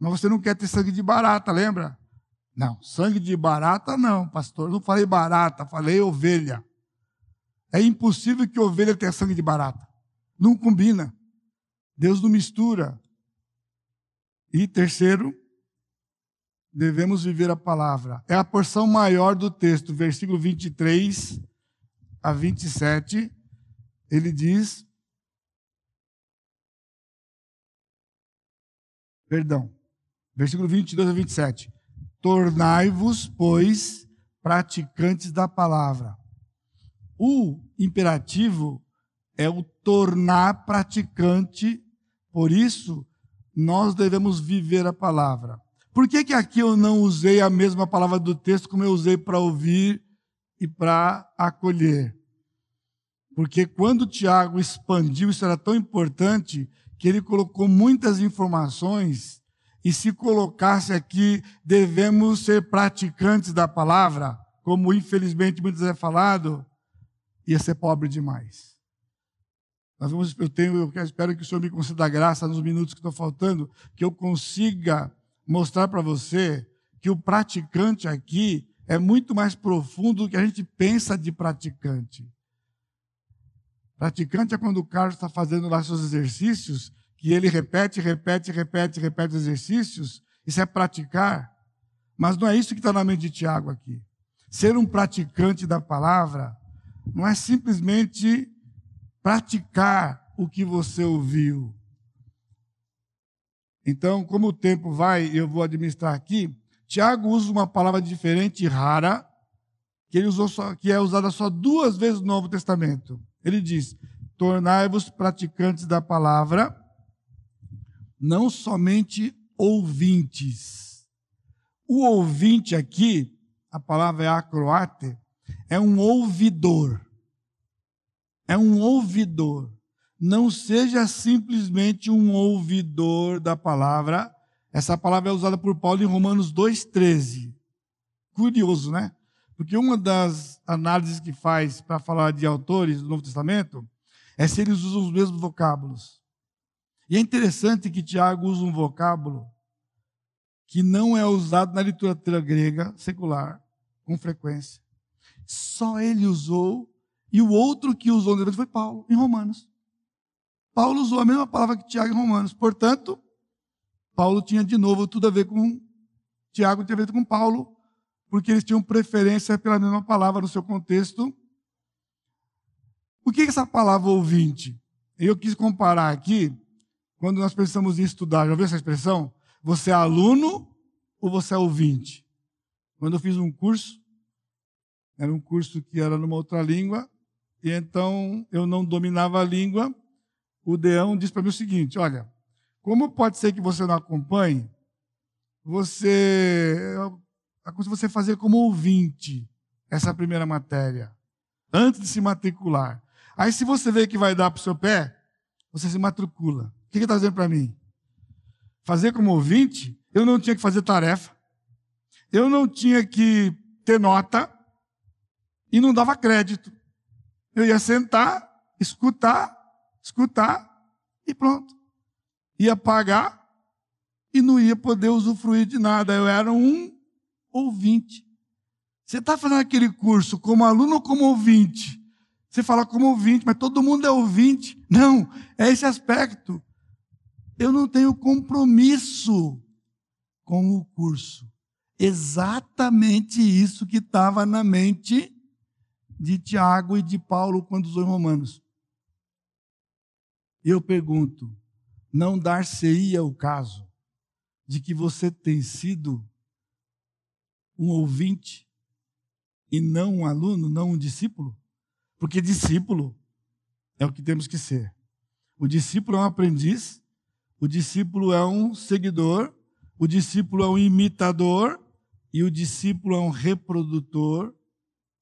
Mas você não quer ter sangue de barata, lembra? Não, sangue de barata não, pastor. Não falei barata, falei ovelha. É impossível que ovelha tenha sangue de barata. Não combina. Deus não mistura. E terceiro, devemos viver a palavra. É a porção maior do texto, versículo 23 a 27. Ele diz: Perdão. Versículo 22 a 27. Tornai-vos, pois, praticantes da palavra. O imperativo é o tornar praticante, por isso nós devemos viver a palavra. Por que, que aqui eu não usei a mesma palavra do texto como eu usei para ouvir e para acolher? Porque quando Tiago expandiu, isso era tão importante que ele colocou muitas informações e se colocasse aqui, devemos ser praticantes da palavra, como infelizmente muitas é falado, ia ser pobre demais. Nós vamos, eu tenho, eu espero que o Senhor me conceda graça nos minutos que estão faltando, que eu consiga mostrar para você que o praticante aqui é muito mais profundo do que a gente pensa de praticante. Praticante é quando o Carlos está fazendo lá seus exercícios, que ele repete, repete, repete, repete exercícios. Isso é praticar. Mas não é isso que está na mente de Tiago aqui. Ser um praticante da palavra não é simplesmente praticar o que você ouviu. Então, como o tempo vai, eu vou administrar aqui. Tiago usa uma palavra diferente e rara, que ele usou só, que é usada só duas vezes no Novo Testamento. Ele diz: tornai-vos praticantes da palavra, não somente ouvintes. O ouvinte aqui, a palavra é acroate, é um ouvidor. É um ouvidor. Não seja simplesmente um ouvidor da palavra. Essa palavra é usada por Paulo em Romanos 2,13. Curioso, né? Porque uma das análises que faz para falar de autores do Novo Testamento é se eles usam os mesmos vocábulos. E é interessante que Tiago usa um vocábulo que não é usado na literatura grega secular com frequência. Só ele usou, e o outro que usou foi Paulo, em Romanos. Paulo usou a mesma palavra que Tiago em Romanos. Portanto, Paulo tinha de novo tudo a ver com Tiago, tinha a ver com Paulo, porque eles tinham preferência pela mesma palavra no seu contexto. O que é essa palavra ouvinte? Eu quis comparar aqui, quando nós pensamos em estudar, já ouviu essa expressão? Você é aluno ou você é ouvinte? Quando eu fiz um curso, era um curso que era numa outra língua, e então eu não dominava a língua. O Deão disse para mim o seguinte: olha, como pode ser que você não acompanhe? Você aconselho você fazer como ouvinte essa primeira matéria, antes de se matricular. Aí, se você vê que vai dar para o seu pé, você se matricula. O que ele está dizendo para mim? Fazer como ouvinte, eu não tinha que fazer tarefa, eu não tinha que ter nota e não dava crédito. Eu ia sentar, escutar, escutar e pronto. Ia pagar e não ia poder usufruir de nada. Eu era um ouvinte. Você está fazendo aquele curso como aluno ou como ouvinte? Você fala como ouvinte, mas todo mundo é ouvinte. Não, é esse aspecto. Eu não tenho compromisso com o curso. Exatamente isso que estava na mente de Tiago e de Paulo quando usou em Romanos. Eu pergunto, não dar-se-ia o caso de que você tem sido um ouvinte e não um aluno, não um discípulo? Porque discípulo é o que temos que ser. O discípulo é um aprendiz, o discípulo é um seguidor, o discípulo é um imitador e o discípulo é um reprodutor,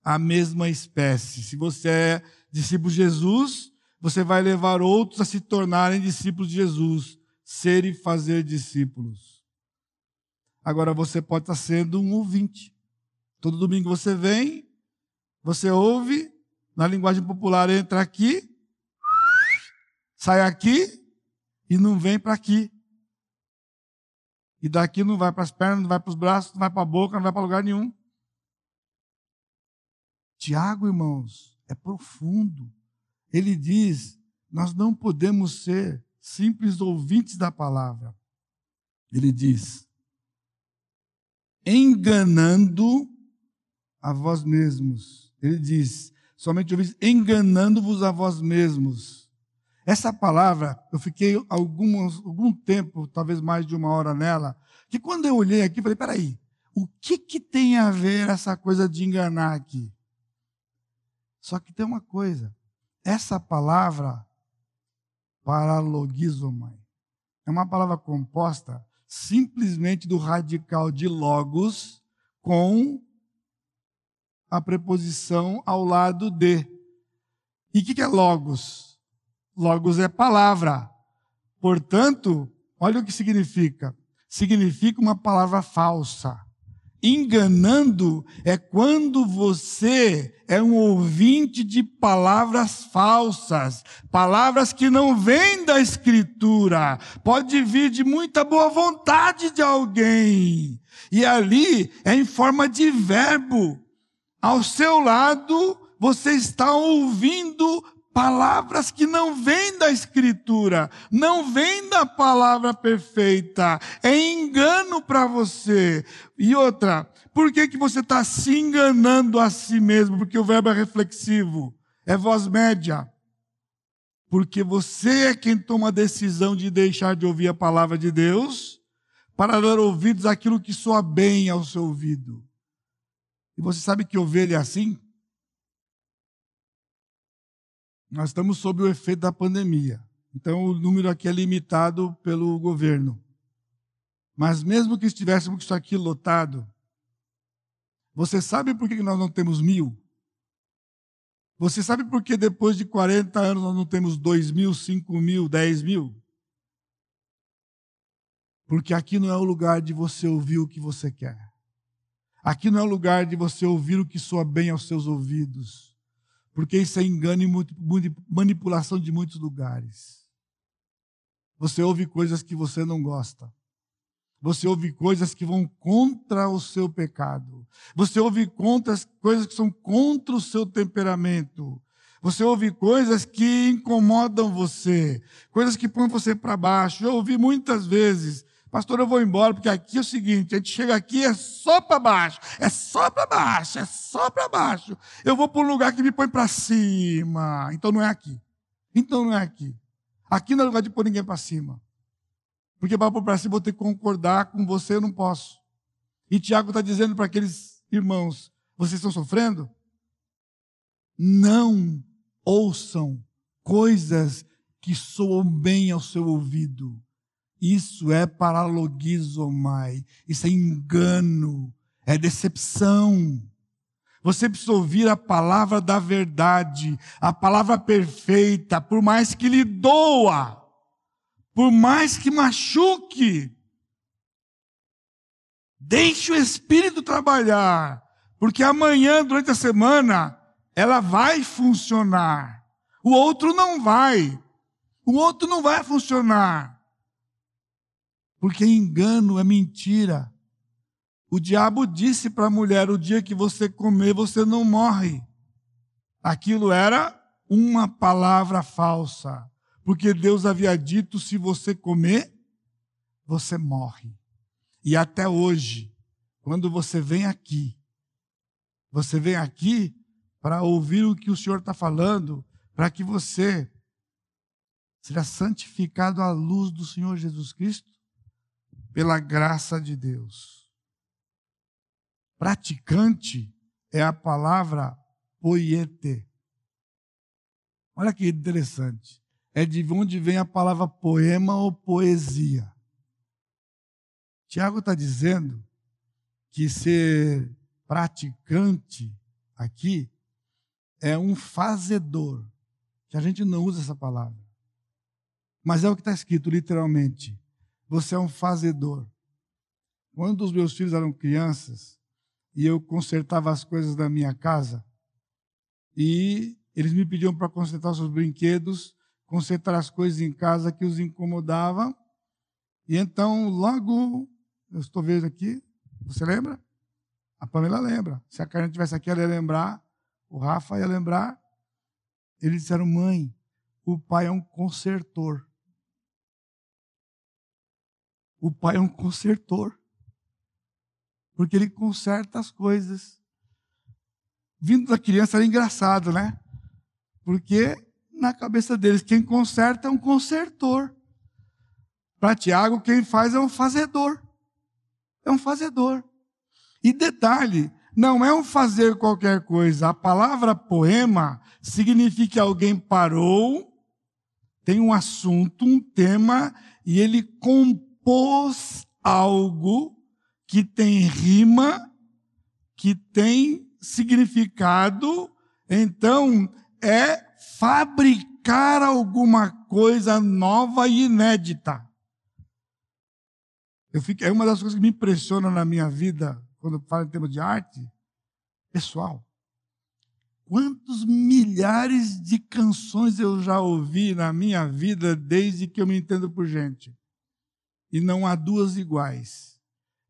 a mesma espécie. Se você é discípulo de Jesus, você vai levar outros a se tornarem discípulos de Jesus, ser e fazer discípulos. Agora você pode estar sendo um ouvinte. Todo domingo você vem, você ouve, na linguagem popular entra aqui, sai aqui e não vem para aqui. E daqui não vai para as pernas, não vai para os braços, não vai para a boca, não vai para lugar nenhum. Tiago, irmãos, é profundo. Ele diz: nós não podemos ser simples ouvintes da palavra. Ele diz: enganando a vós mesmos. Ele diz: somente ouvis enganando-vos a vós mesmos. Essa palavra, eu fiquei algum tempo, talvez mais de uma hora nela, que quando eu olhei aqui, falei: peraí, o que, que tem a ver essa coisa de enganar aqui? Só que tem uma coisa: essa palavra, paralogizomai, é uma palavra composta simplesmente do radical de logos com a preposição ao lado de. E o que, que é logos? Logos é palavra. Portanto, olha o que significa. Significa uma palavra falsa. Enganando é quando você é um ouvinte de palavras falsas, palavras que não vêm da Escritura, pode vir de muita boa vontade de alguém, e ali é em forma de verbo. Ao seu lado, você está ouvindo palavras que não vêm da Escritura, não vêm da palavra perfeita, é engano para você. E outra, por que, que você está se enganando a si mesmo? Porque o verbo é reflexivo, é voz média. Porque você é quem toma a decisão de deixar de ouvir a palavra de Deus para dar ouvidos àquilo que soa bem ao seu ouvido. E você sabe que ovelha é assim? Nós estamos sob o efeito da pandemia. Então o número aqui é limitado pelo governo. Mas mesmo que estivéssemos isso aqui lotado, você sabe por que nós não temos mil? Você sabe por que depois de 40 anos nós não temos dois mil, cinco mil, dez mil? Porque aqui não é o lugar de você ouvir o que você quer. Aqui não é o lugar de você ouvir o que soa bem aos seus ouvidos porque isso é engano e manipulação de muitos lugares. Você ouve coisas que você não gosta. Você ouve coisas que vão contra o seu pecado. Você ouve contas, coisas que são contra o seu temperamento. Você ouve coisas que incomodam você, coisas que põem você para baixo. Eu ouvi muitas vezes Pastor, eu vou embora, porque aqui é o seguinte: a gente chega aqui é só para baixo, é só para baixo, é só para baixo. Eu vou para um lugar que me põe para cima. Então não é aqui. Então não é aqui. Aqui não é lugar de pôr ninguém para cima. Porque para pôr para cima eu vou ter que concordar com você, eu não posso. E Tiago está dizendo para aqueles irmãos: vocês estão sofrendo? Não ouçam coisas que soam bem ao seu ouvido isso é paralogizomai, isso é engano, é decepção. Você precisa ouvir a palavra da verdade, a palavra perfeita, por mais que lhe doa, por mais que machuque. Deixe o Espírito trabalhar, porque amanhã, durante a semana, ela vai funcionar. O outro não vai. O outro não vai funcionar. Porque engano é mentira. O diabo disse para a mulher: o dia que você comer, você não morre. Aquilo era uma palavra falsa. Porque Deus havia dito: se você comer, você morre. E até hoje, quando você vem aqui, você vem aqui para ouvir o que o Senhor está falando, para que você seja santificado à luz do Senhor Jesus Cristo pela graça de Deus. Praticante é a palavra poiete. Olha que interessante. É de onde vem a palavra poema ou poesia. Tiago está dizendo que ser praticante aqui é um fazedor, que a gente não usa essa palavra. Mas é o que está escrito literalmente. Você é um fazedor. Quando os meus filhos eram crianças e eu consertava as coisas da minha casa, e eles me pediam para consertar os seus brinquedos, consertar as coisas em casa que os incomodavam. E então, logo, eu estou vendo aqui, você lembra? A Pamela lembra. Se a Karen estivesse aqui, ela ia lembrar. O Rafa ia lembrar. Eles disseram, mãe, o pai é um consertor. O pai é um consertor. Porque ele conserta as coisas. Vindo da criança era engraçado, né? Porque na cabeça deles, quem conserta é um consertor. Para Tiago, quem faz é um fazedor. É um fazedor. E detalhe, não é um fazer qualquer coisa. A palavra poema significa que alguém parou, tem um assunto, um tema, e ele compõe compôs algo que tem rima, que tem significado, então é fabricar alguma coisa nova e inédita. Eu fico, é uma das coisas que me impressiona na minha vida, quando falo em termos de arte, pessoal. Quantos milhares de canções eu já ouvi na minha vida desde que eu me entendo por gente? E não há duas iguais.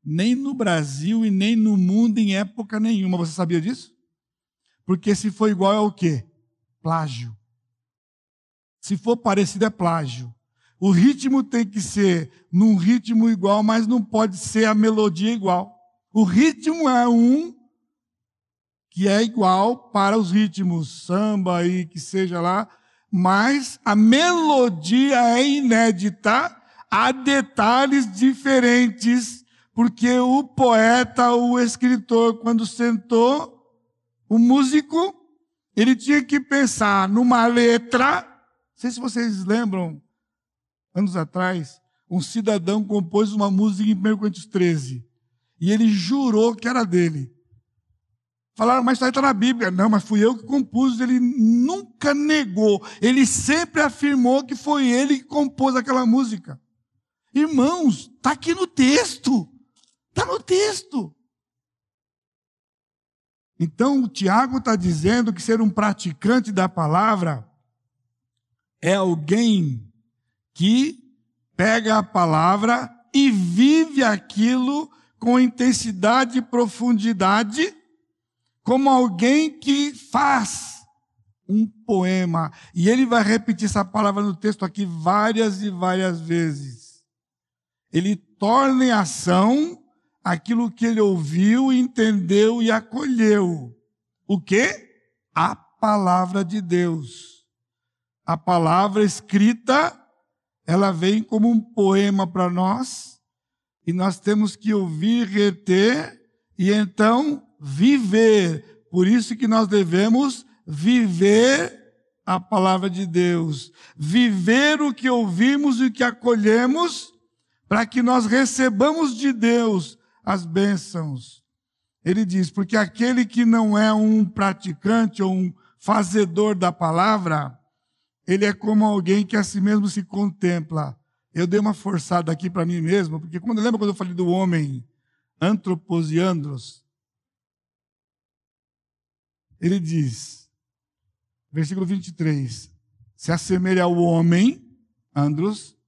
Nem no Brasil e nem no mundo em época nenhuma. Você sabia disso? Porque se for igual é o quê? Plágio. Se for parecido é plágio. O ritmo tem que ser num ritmo igual, mas não pode ser a melodia igual. O ritmo é um que é igual para os ritmos samba e que seja lá, mas a melodia é inédita, há detalhes diferentes, porque o poeta, o escritor, quando sentou, o músico, ele tinha que pensar numa letra. Não sei se vocês lembram anos atrás, um cidadão compôs uma música em 1 Coríntios 13. E ele jurou que era dele. Falaram, mas isso aí está na Bíblia. Não, mas fui eu que compus. Ele nunca negou. Ele sempre afirmou que foi ele que compôs aquela música. Irmãos, está aqui no texto. Está no texto. Então, o Tiago está dizendo que ser um praticante da palavra é alguém que pega a palavra e vive aquilo com intensidade e profundidade, como alguém que faz um poema. E ele vai repetir essa palavra no texto aqui várias e várias vezes. Ele torna em ação aquilo que ele ouviu, entendeu e acolheu. O que? A palavra de Deus. A palavra escrita ela vem como um poema para nós, e nós temos que ouvir, reter e então viver. Por isso que nós devemos viver a palavra de Deus, viver o que ouvimos e o que acolhemos, para que nós recebamos de Deus as bênçãos. Ele diz: porque aquele que não é um praticante ou um fazedor da palavra, ele é como alguém que a si mesmo se contempla. Eu dei uma forçada aqui para mim mesmo, porque quando lembra quando eu falei do homem antropos e andros? Ele diz, versículo 23, se assemelha ao homem, andros,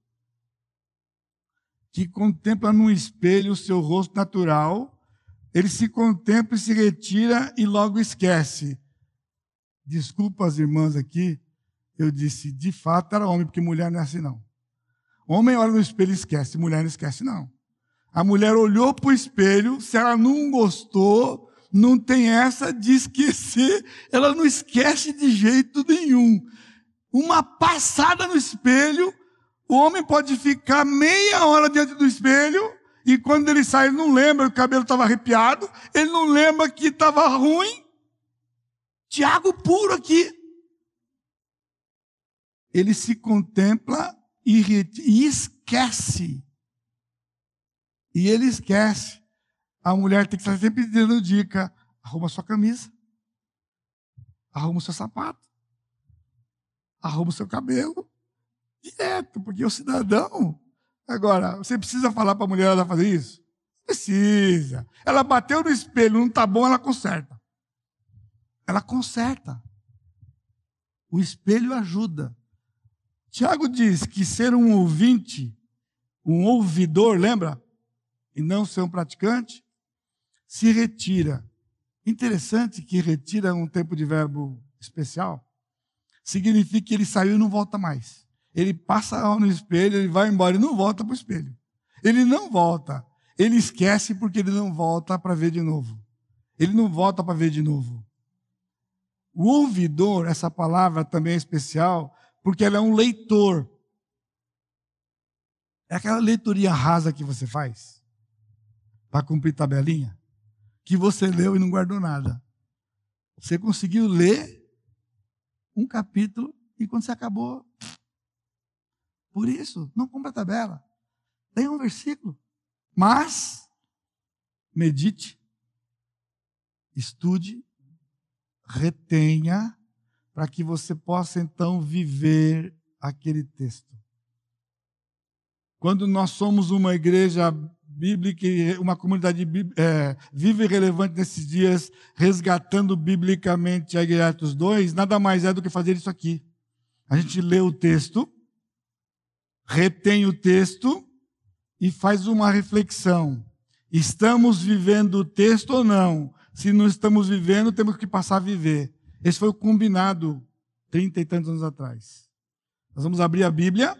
que contempla num espelho o seu rosto natural, ele se contempla e se retira e logo esquece. Desculpa as irmãs aqui, eu disse, de fato era homem, porque mulher não é assim não. Homem olha no espelho e esquece, mulher não esquece não. A mulher olhou para o espelho, se ela não gostou, não tem essa de esquecer, ela não esquece de jeito nenhum. Uma passada no espelho, o homem pode ficar meia hora diante do espelho, e quando ele sai, ele não lembra o cabelo estava arrepiado, ele não lembra que estava ruim. Tiago puro aqui ele se contempla e, e esquece. E ele esquece. A mulher tem que estar sempre dando dica: arruma sua camisa, arruma seu sapato, arruma seu cabelo. Direto, porque o cidadão. Agora, você precisa falar para a mulher ela fazer isso? Precisa. Ela bateu no espelho, não está bom, ela conserta. Ela conserta. O espelho ajuda. Tiago diz que ser um ouvinte, um ouvidor, lembra? E não ser um praticante, se retira. Interessante que retira um tempo de verbo especial. Significa que ele saiu e não volta mais. Ele passa no espelho, ele vai embora e não volta para o espelho. Ele não volta. Ele esquece porque ele não volta para ver de novo. Ele não volta para ver de novo. O ouvidor, essa palavra também é especial, porque ela é um leitor. É aquela leitoria rasa que você faz para cumprir tabelinha, que você leu e não guardou nada. Você conseguiu ler um capítulo e quando você acabou, por isso, não cumpra a tabela. Tem um versículo. Mas medite, estude, retenha para que você possa então viver aquele texto. Quando nós somos uma igreja bíblica, uma comunidade é, viva e relevante nesses dias, resgatando biblicamente a Atos 2, nada mais é do que fazer isso aqui. A gente lê o texto, retém o texto e faz uma reflexão. Estamos vivendo o texto ou não? Se não estamos vivendo, temos que passar a viver. Esse foi o combinado trinta e tantos anos atrás. Nós vamos abrir a Bíblia,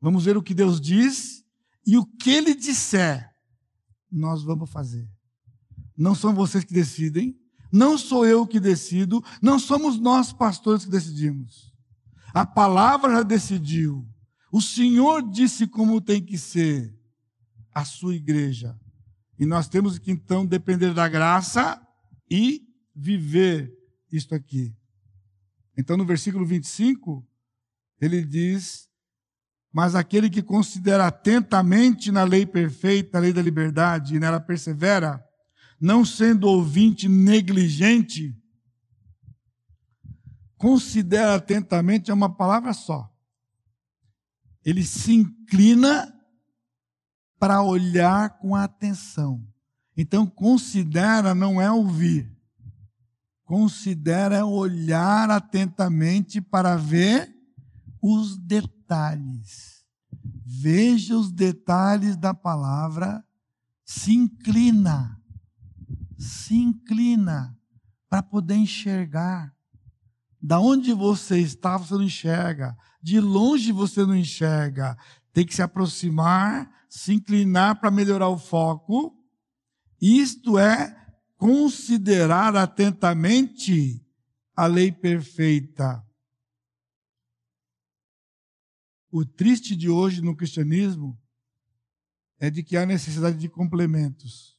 vamos ver o que Deus diz e o que Ele disser, nós vamos fazer. Não são vocês que decidem, não sou eu que decido, não somos nós pastores que decidimos. A palavra já decidiu. O Senhor disse como tem que ser a sua igreja. E nós temos que então depender da graça e viver isto aqui. Então, no versículo 25, ele diz: Mas aquele que considera atentamente na lei perfeita, a lei da liberdade, e nela persevera, não sendo ouvinte negligente, considera atentamente é uma palavra só. Ele se inclina para olhar com atenção. Então, considera não é ouvir. Considera é olhar atentamente para ver os detalhes. Veja os detalhes da palavra, se inclina. Se inclina para poder enxergar. Da onde você está, você não enxerga. De longe você não enxerga. Tem que se aproximar se inclinar para melhorar o foco, isto é, considerar atentamente a lei perfeita. O triste de hoje no cristianismo é de que há necessidade de complementos.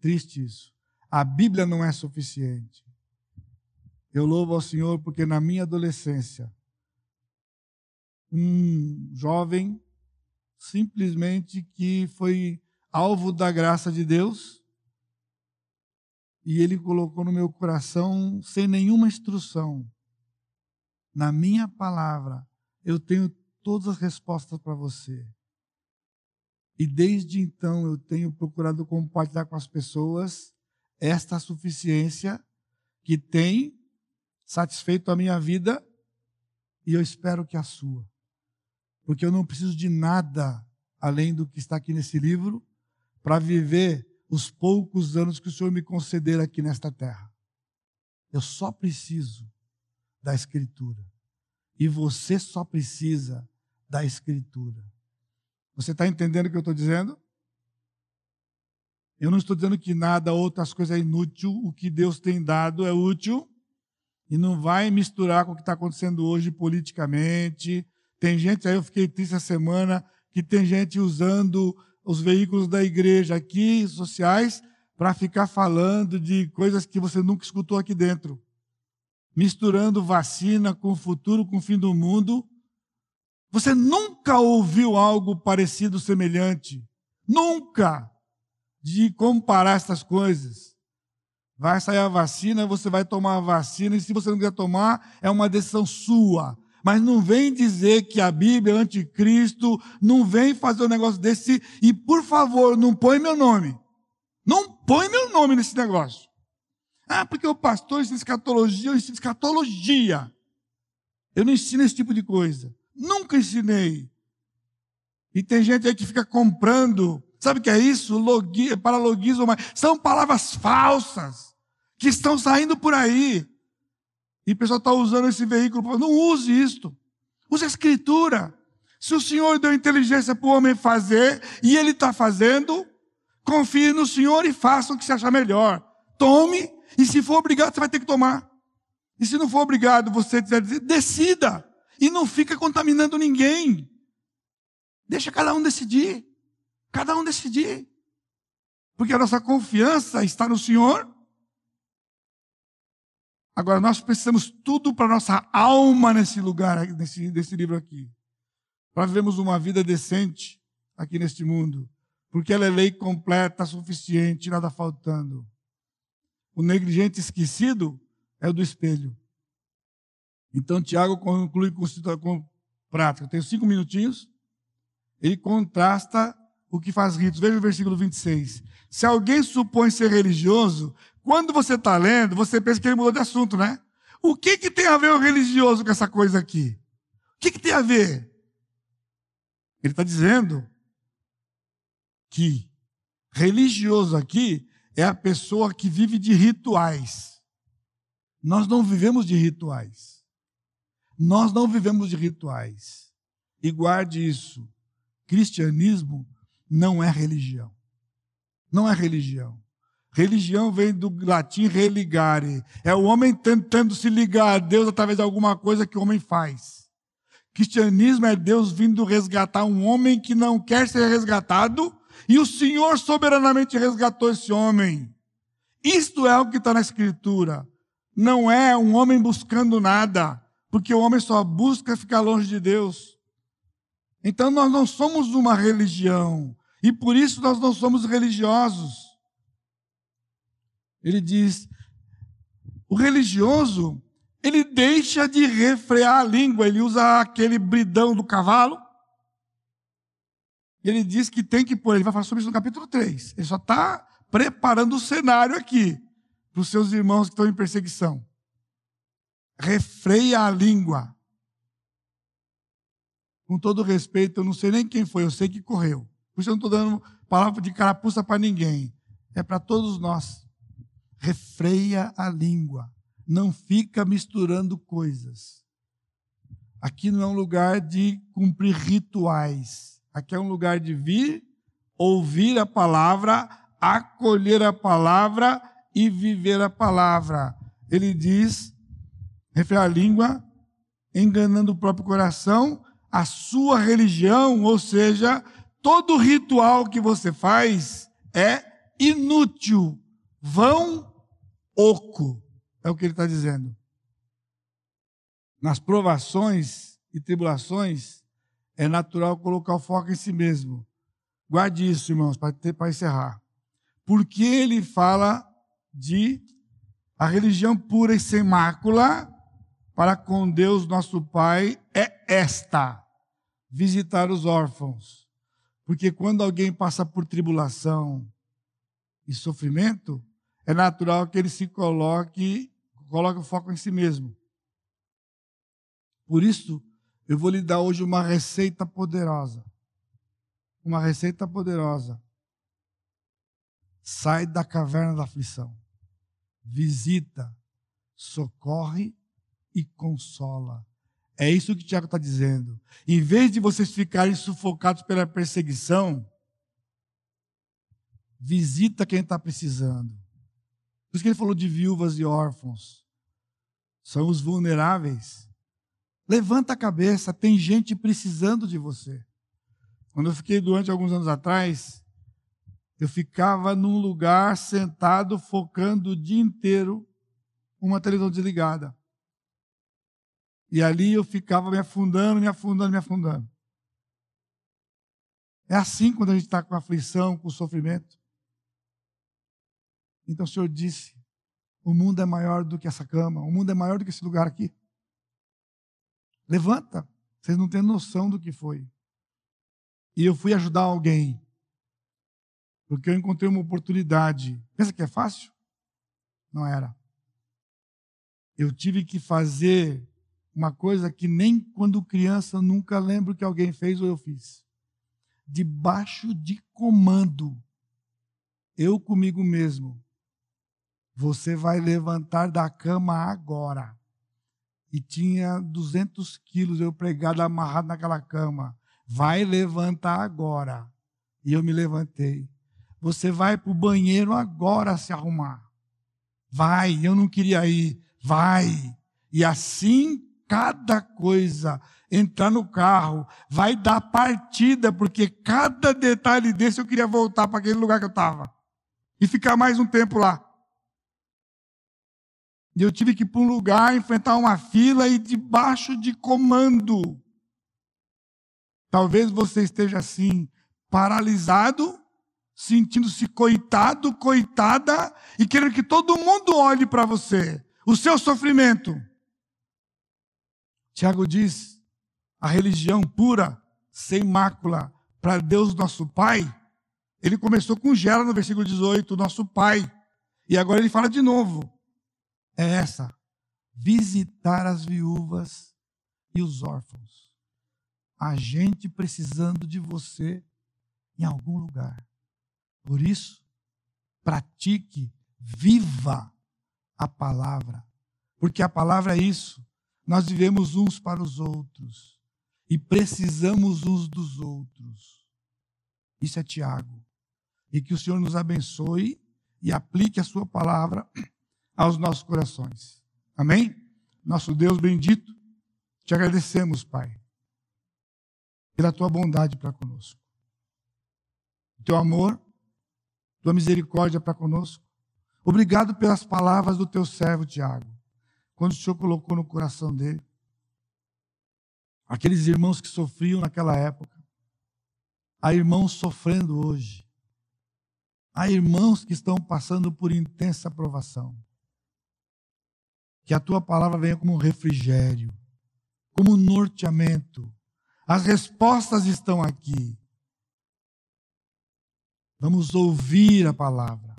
Triste isso. A Bíblia não é suficiente. Eu louvo ao Senhor porque na minha adolescência, um jovem simplesmente que foi alvo da graça de Deus e Ele colocou no meu coração sem nenhuma instrução. Na minha palavra, eu tenho todas as respostas para você. E desde então eu tenho procurado compartilhar com as pessoas esta suficiência que tem satisfeito a minha vida e eu espero que a sua porque eu não preciso de nada além do que está aqui nesse livro para viver os poucos anos que o Senhor me conceder aqui nesta terra. Eu só preciso da Escritura. E você só precisa da Escritura. Você está entendendo o que eu estou dizendo? Eu não estou dizendo que nada, outras coisas é inútil. O que Deus tem dado é útil. E não vai misturar com o que está acontecendo hoje politicamente, tem gente, aí eu fiquei triste essa semana, que tem gente usando os veículos da igreja aqui, sociais, para ficar falando de coisas que você nunca escutou aqui dentro. Misturando vacina com o futuro, com o fim do mundo. Você nunca ouviu algo parecido, semelhante. Nunca! De comparar essas coisas. Vai sair a vacina, você vai tomar a vacina, e se você não quiser tomar, é uma decisão sua. Mas não vem dizer que a Bíblia é anticristo, não vem fazer um negócio desse, e por favor, não põe meu nome. Não põe meu nome nesse negócio. Ah, porque o pastor ensina escatologia, eu ensino escatologia. Eu não ensino esse tipo de coisa. Nunca ensinei. E tem gente aí que fica comprando. Sabe o que é isso? Logi, paralogismo. São palavras falsas que estão saindo por aí. E o pessoal está usando esse veículo. Não use isto. Use a escritura. Se o Senhor deu inteligência para o homem fazer, e ele está fazendo, confie no Senhor e faça o que você achar melhor. Tome, e se for obrigado, você vai ter que tomar. E se não for obrigado, você dizer, decida. E não fica contaminando ninguém. Deixa cada um decidir. Cada um decidir. Porque a nossa confiança está no Senhor Agora, nós precisamos tudo para nossa alma nesse lugar, nesse, nesse livro aqui. Para vivermos uma vida decente aqui neste mundo. Porque ela é lei completa, suficiente, nada faltando. O negligente esquecido é o do espelho. Então, Tiago conclui com, com prática. Eu tenho cinco minutinhos. Ele contrasta o que faz ritos. Veja o versículo 26. Se alguém supõe ser religioso, quando você está lendo, você pensa que ele mudou de assunto, né? O que, que tem a ver o religioso com essa coisa aqui? O que, que tem a ver? Ele está dizendo que religioso aqui é a pessoa que vive de rituais. Nós não vivemos de rituais. Nós não vivemos de rituais. E guarde isso. Cristianismo não é religião. Não é religião. Religião vem do latim religare. É o homem tentando se ligar a Deus através de alguma coisa que o homem faz. Cristianismo é Deus vindo resgatar um homem que não quer ser resgatado e o Senhor soberanamente resgatou esse homem. Isto é o que está na Escritura. Não é um homem buscando nada, porque o homem só busca ficar longe de Deus. Então nós não somos uma religião, e por isso nós não somos religiosos. Ele diz: o religioso, ele deixa de refrear a língua, ele usa aquele bridão do cavalo. Ele diz que tem que pôr, ele vai falar sobre isso no capítulo 3. Ele só está preparando o cenário aqui para os seus irmãos que estão em perseguição. Refreia a língua. Com todo respeito, eu não sei nem quem foi, eu sei que correu. Por isso eu não estou dando palavra de carapuça para ninguém. É para todos nós. Refreia a língua. Não fica misturando coisas. Aqui não é um lugar de cumprir rituais. Aqui é um lugar de vir, ouvir a palavra, acolher a palavra e viver a palavra. Ele diz, refreia a língua, enganando o próprio coração, a sua religião, ou seja, todo ritual que você faz é inútil, vão, oco. É o que ele está dizendo. Nas provações e tribulações, é natural colocar o foco em si mesmo. Guarde isso, irmãos, para encerrar. Porque ele fala de a religião pura e sem mácula para com Deus nosso Pai é esta: visitar os órfãos porque quando alguém passa por tribulação e sofrimento, é natural que ele se coloque, coloque o foco em si mesmo. Por isso, eu vou lhe dar hoje uma receita poderosa. Uma receita poderosa. Sai da caverna da aflição. Visita, socorre e consola. É isso que o Tiago está dizendo. Em vez de vocês ficarem sufocados pela perseguição, visita quem está precisando. Por isso que ele falou de viúvas e órfãos. São os vulneráveis. Levanta a cabeça, tem gente precisando de você. Quando eu fiquei doente alguns anos atrás, eu ficava num lugar sentado, focando o dia inteiro, uma televisão desligada. E ali eu ficava me afundando, me afundando, me afundando. É assim quando a gente está com aflição, com sofrimento. Então o Senhor disse: o mundo é maior do que essa cama, o mundo é maior do que esse lugar aqui. Levanta, vocês não têm noção do que foi. E eu fui ajudar alguém, porque eu encontrei uma oportunidade. Pensa que é fácil? Não era. Eu tive que fazer uma coisa que nem quando criança nunca lembro que alguém fez ou eu fiz. Debaixo de comando, eu comigo mesmo, você vai levantar da cama agora. E tinha 200 quilos eu pregado, amarrado naquela cama. Vai levantar agora. E eu me levantei. Você vai para o banheiro agora se arrumar. Vai, eu não queria ir. Vai. E assim cada coisa, entrar no carro, vai dar partida, porque cada detalhe desse eu queria voltar para aquele lugar que eu estava e ficar mais um tempo lá. E eu tive que ir para um lugar, enfrentar uma fila e debaixo de comando. Talvez você esteja assim, paralisado, sentindo-se coitado, coitada, e querendo que todo mundo olhe para você, o seu sofrimento. Tiago diz: a religião pura, sem mácula, para Deus nosso Pai. Ele começou com Gera no versículo 18, nosso Pai. E agora ele fala de novo. É essa: visitar as viúvas e os órfãos. A gente precisando de você em algum lugar. Por isso, pratique, viva a palavra. Porque a palavra é isso. Nós vivemos uns para os outros e precisamos uns dos outros. Isso é Tiago. E que o Senhor nos abençoe e aplique a sua palavra aos nossos corações. Amém? Nosso Deus bendito, te agradecemos, Pai, pela tua bondade para conosco. Teu amor, tua misericórdia para conosco. Obrigado pelas palavras do teu servo Tiago, quando o Senhor colocou no coração dele. Aqueles irmãos que sofriam naquela época, há irmãos sofrendo hoje, há irmãos que estão passando por intensa provação. Que a tua palavra venha como um refrigério, como um norteamento. As respostas estão aqui. Vamos ouvir a palavra.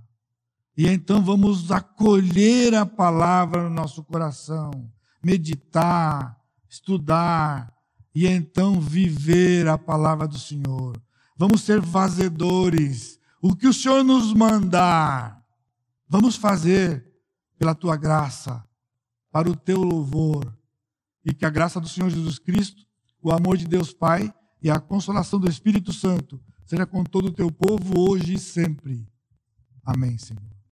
E então vamos acolher a palavra no nosso coração, meditar, estudar e então viver a palavra do Senhor. Vamos ser fazedores. O que o Senhor nos mandar, vamos fazer pela tua graça, para o teu louvor. E que a graça do Senhor Jesus Cristo, o amor de Deus Pai e a consolação do Espírito Santo seja com todo o teu povo hoje e sempre. Amém, Senhor.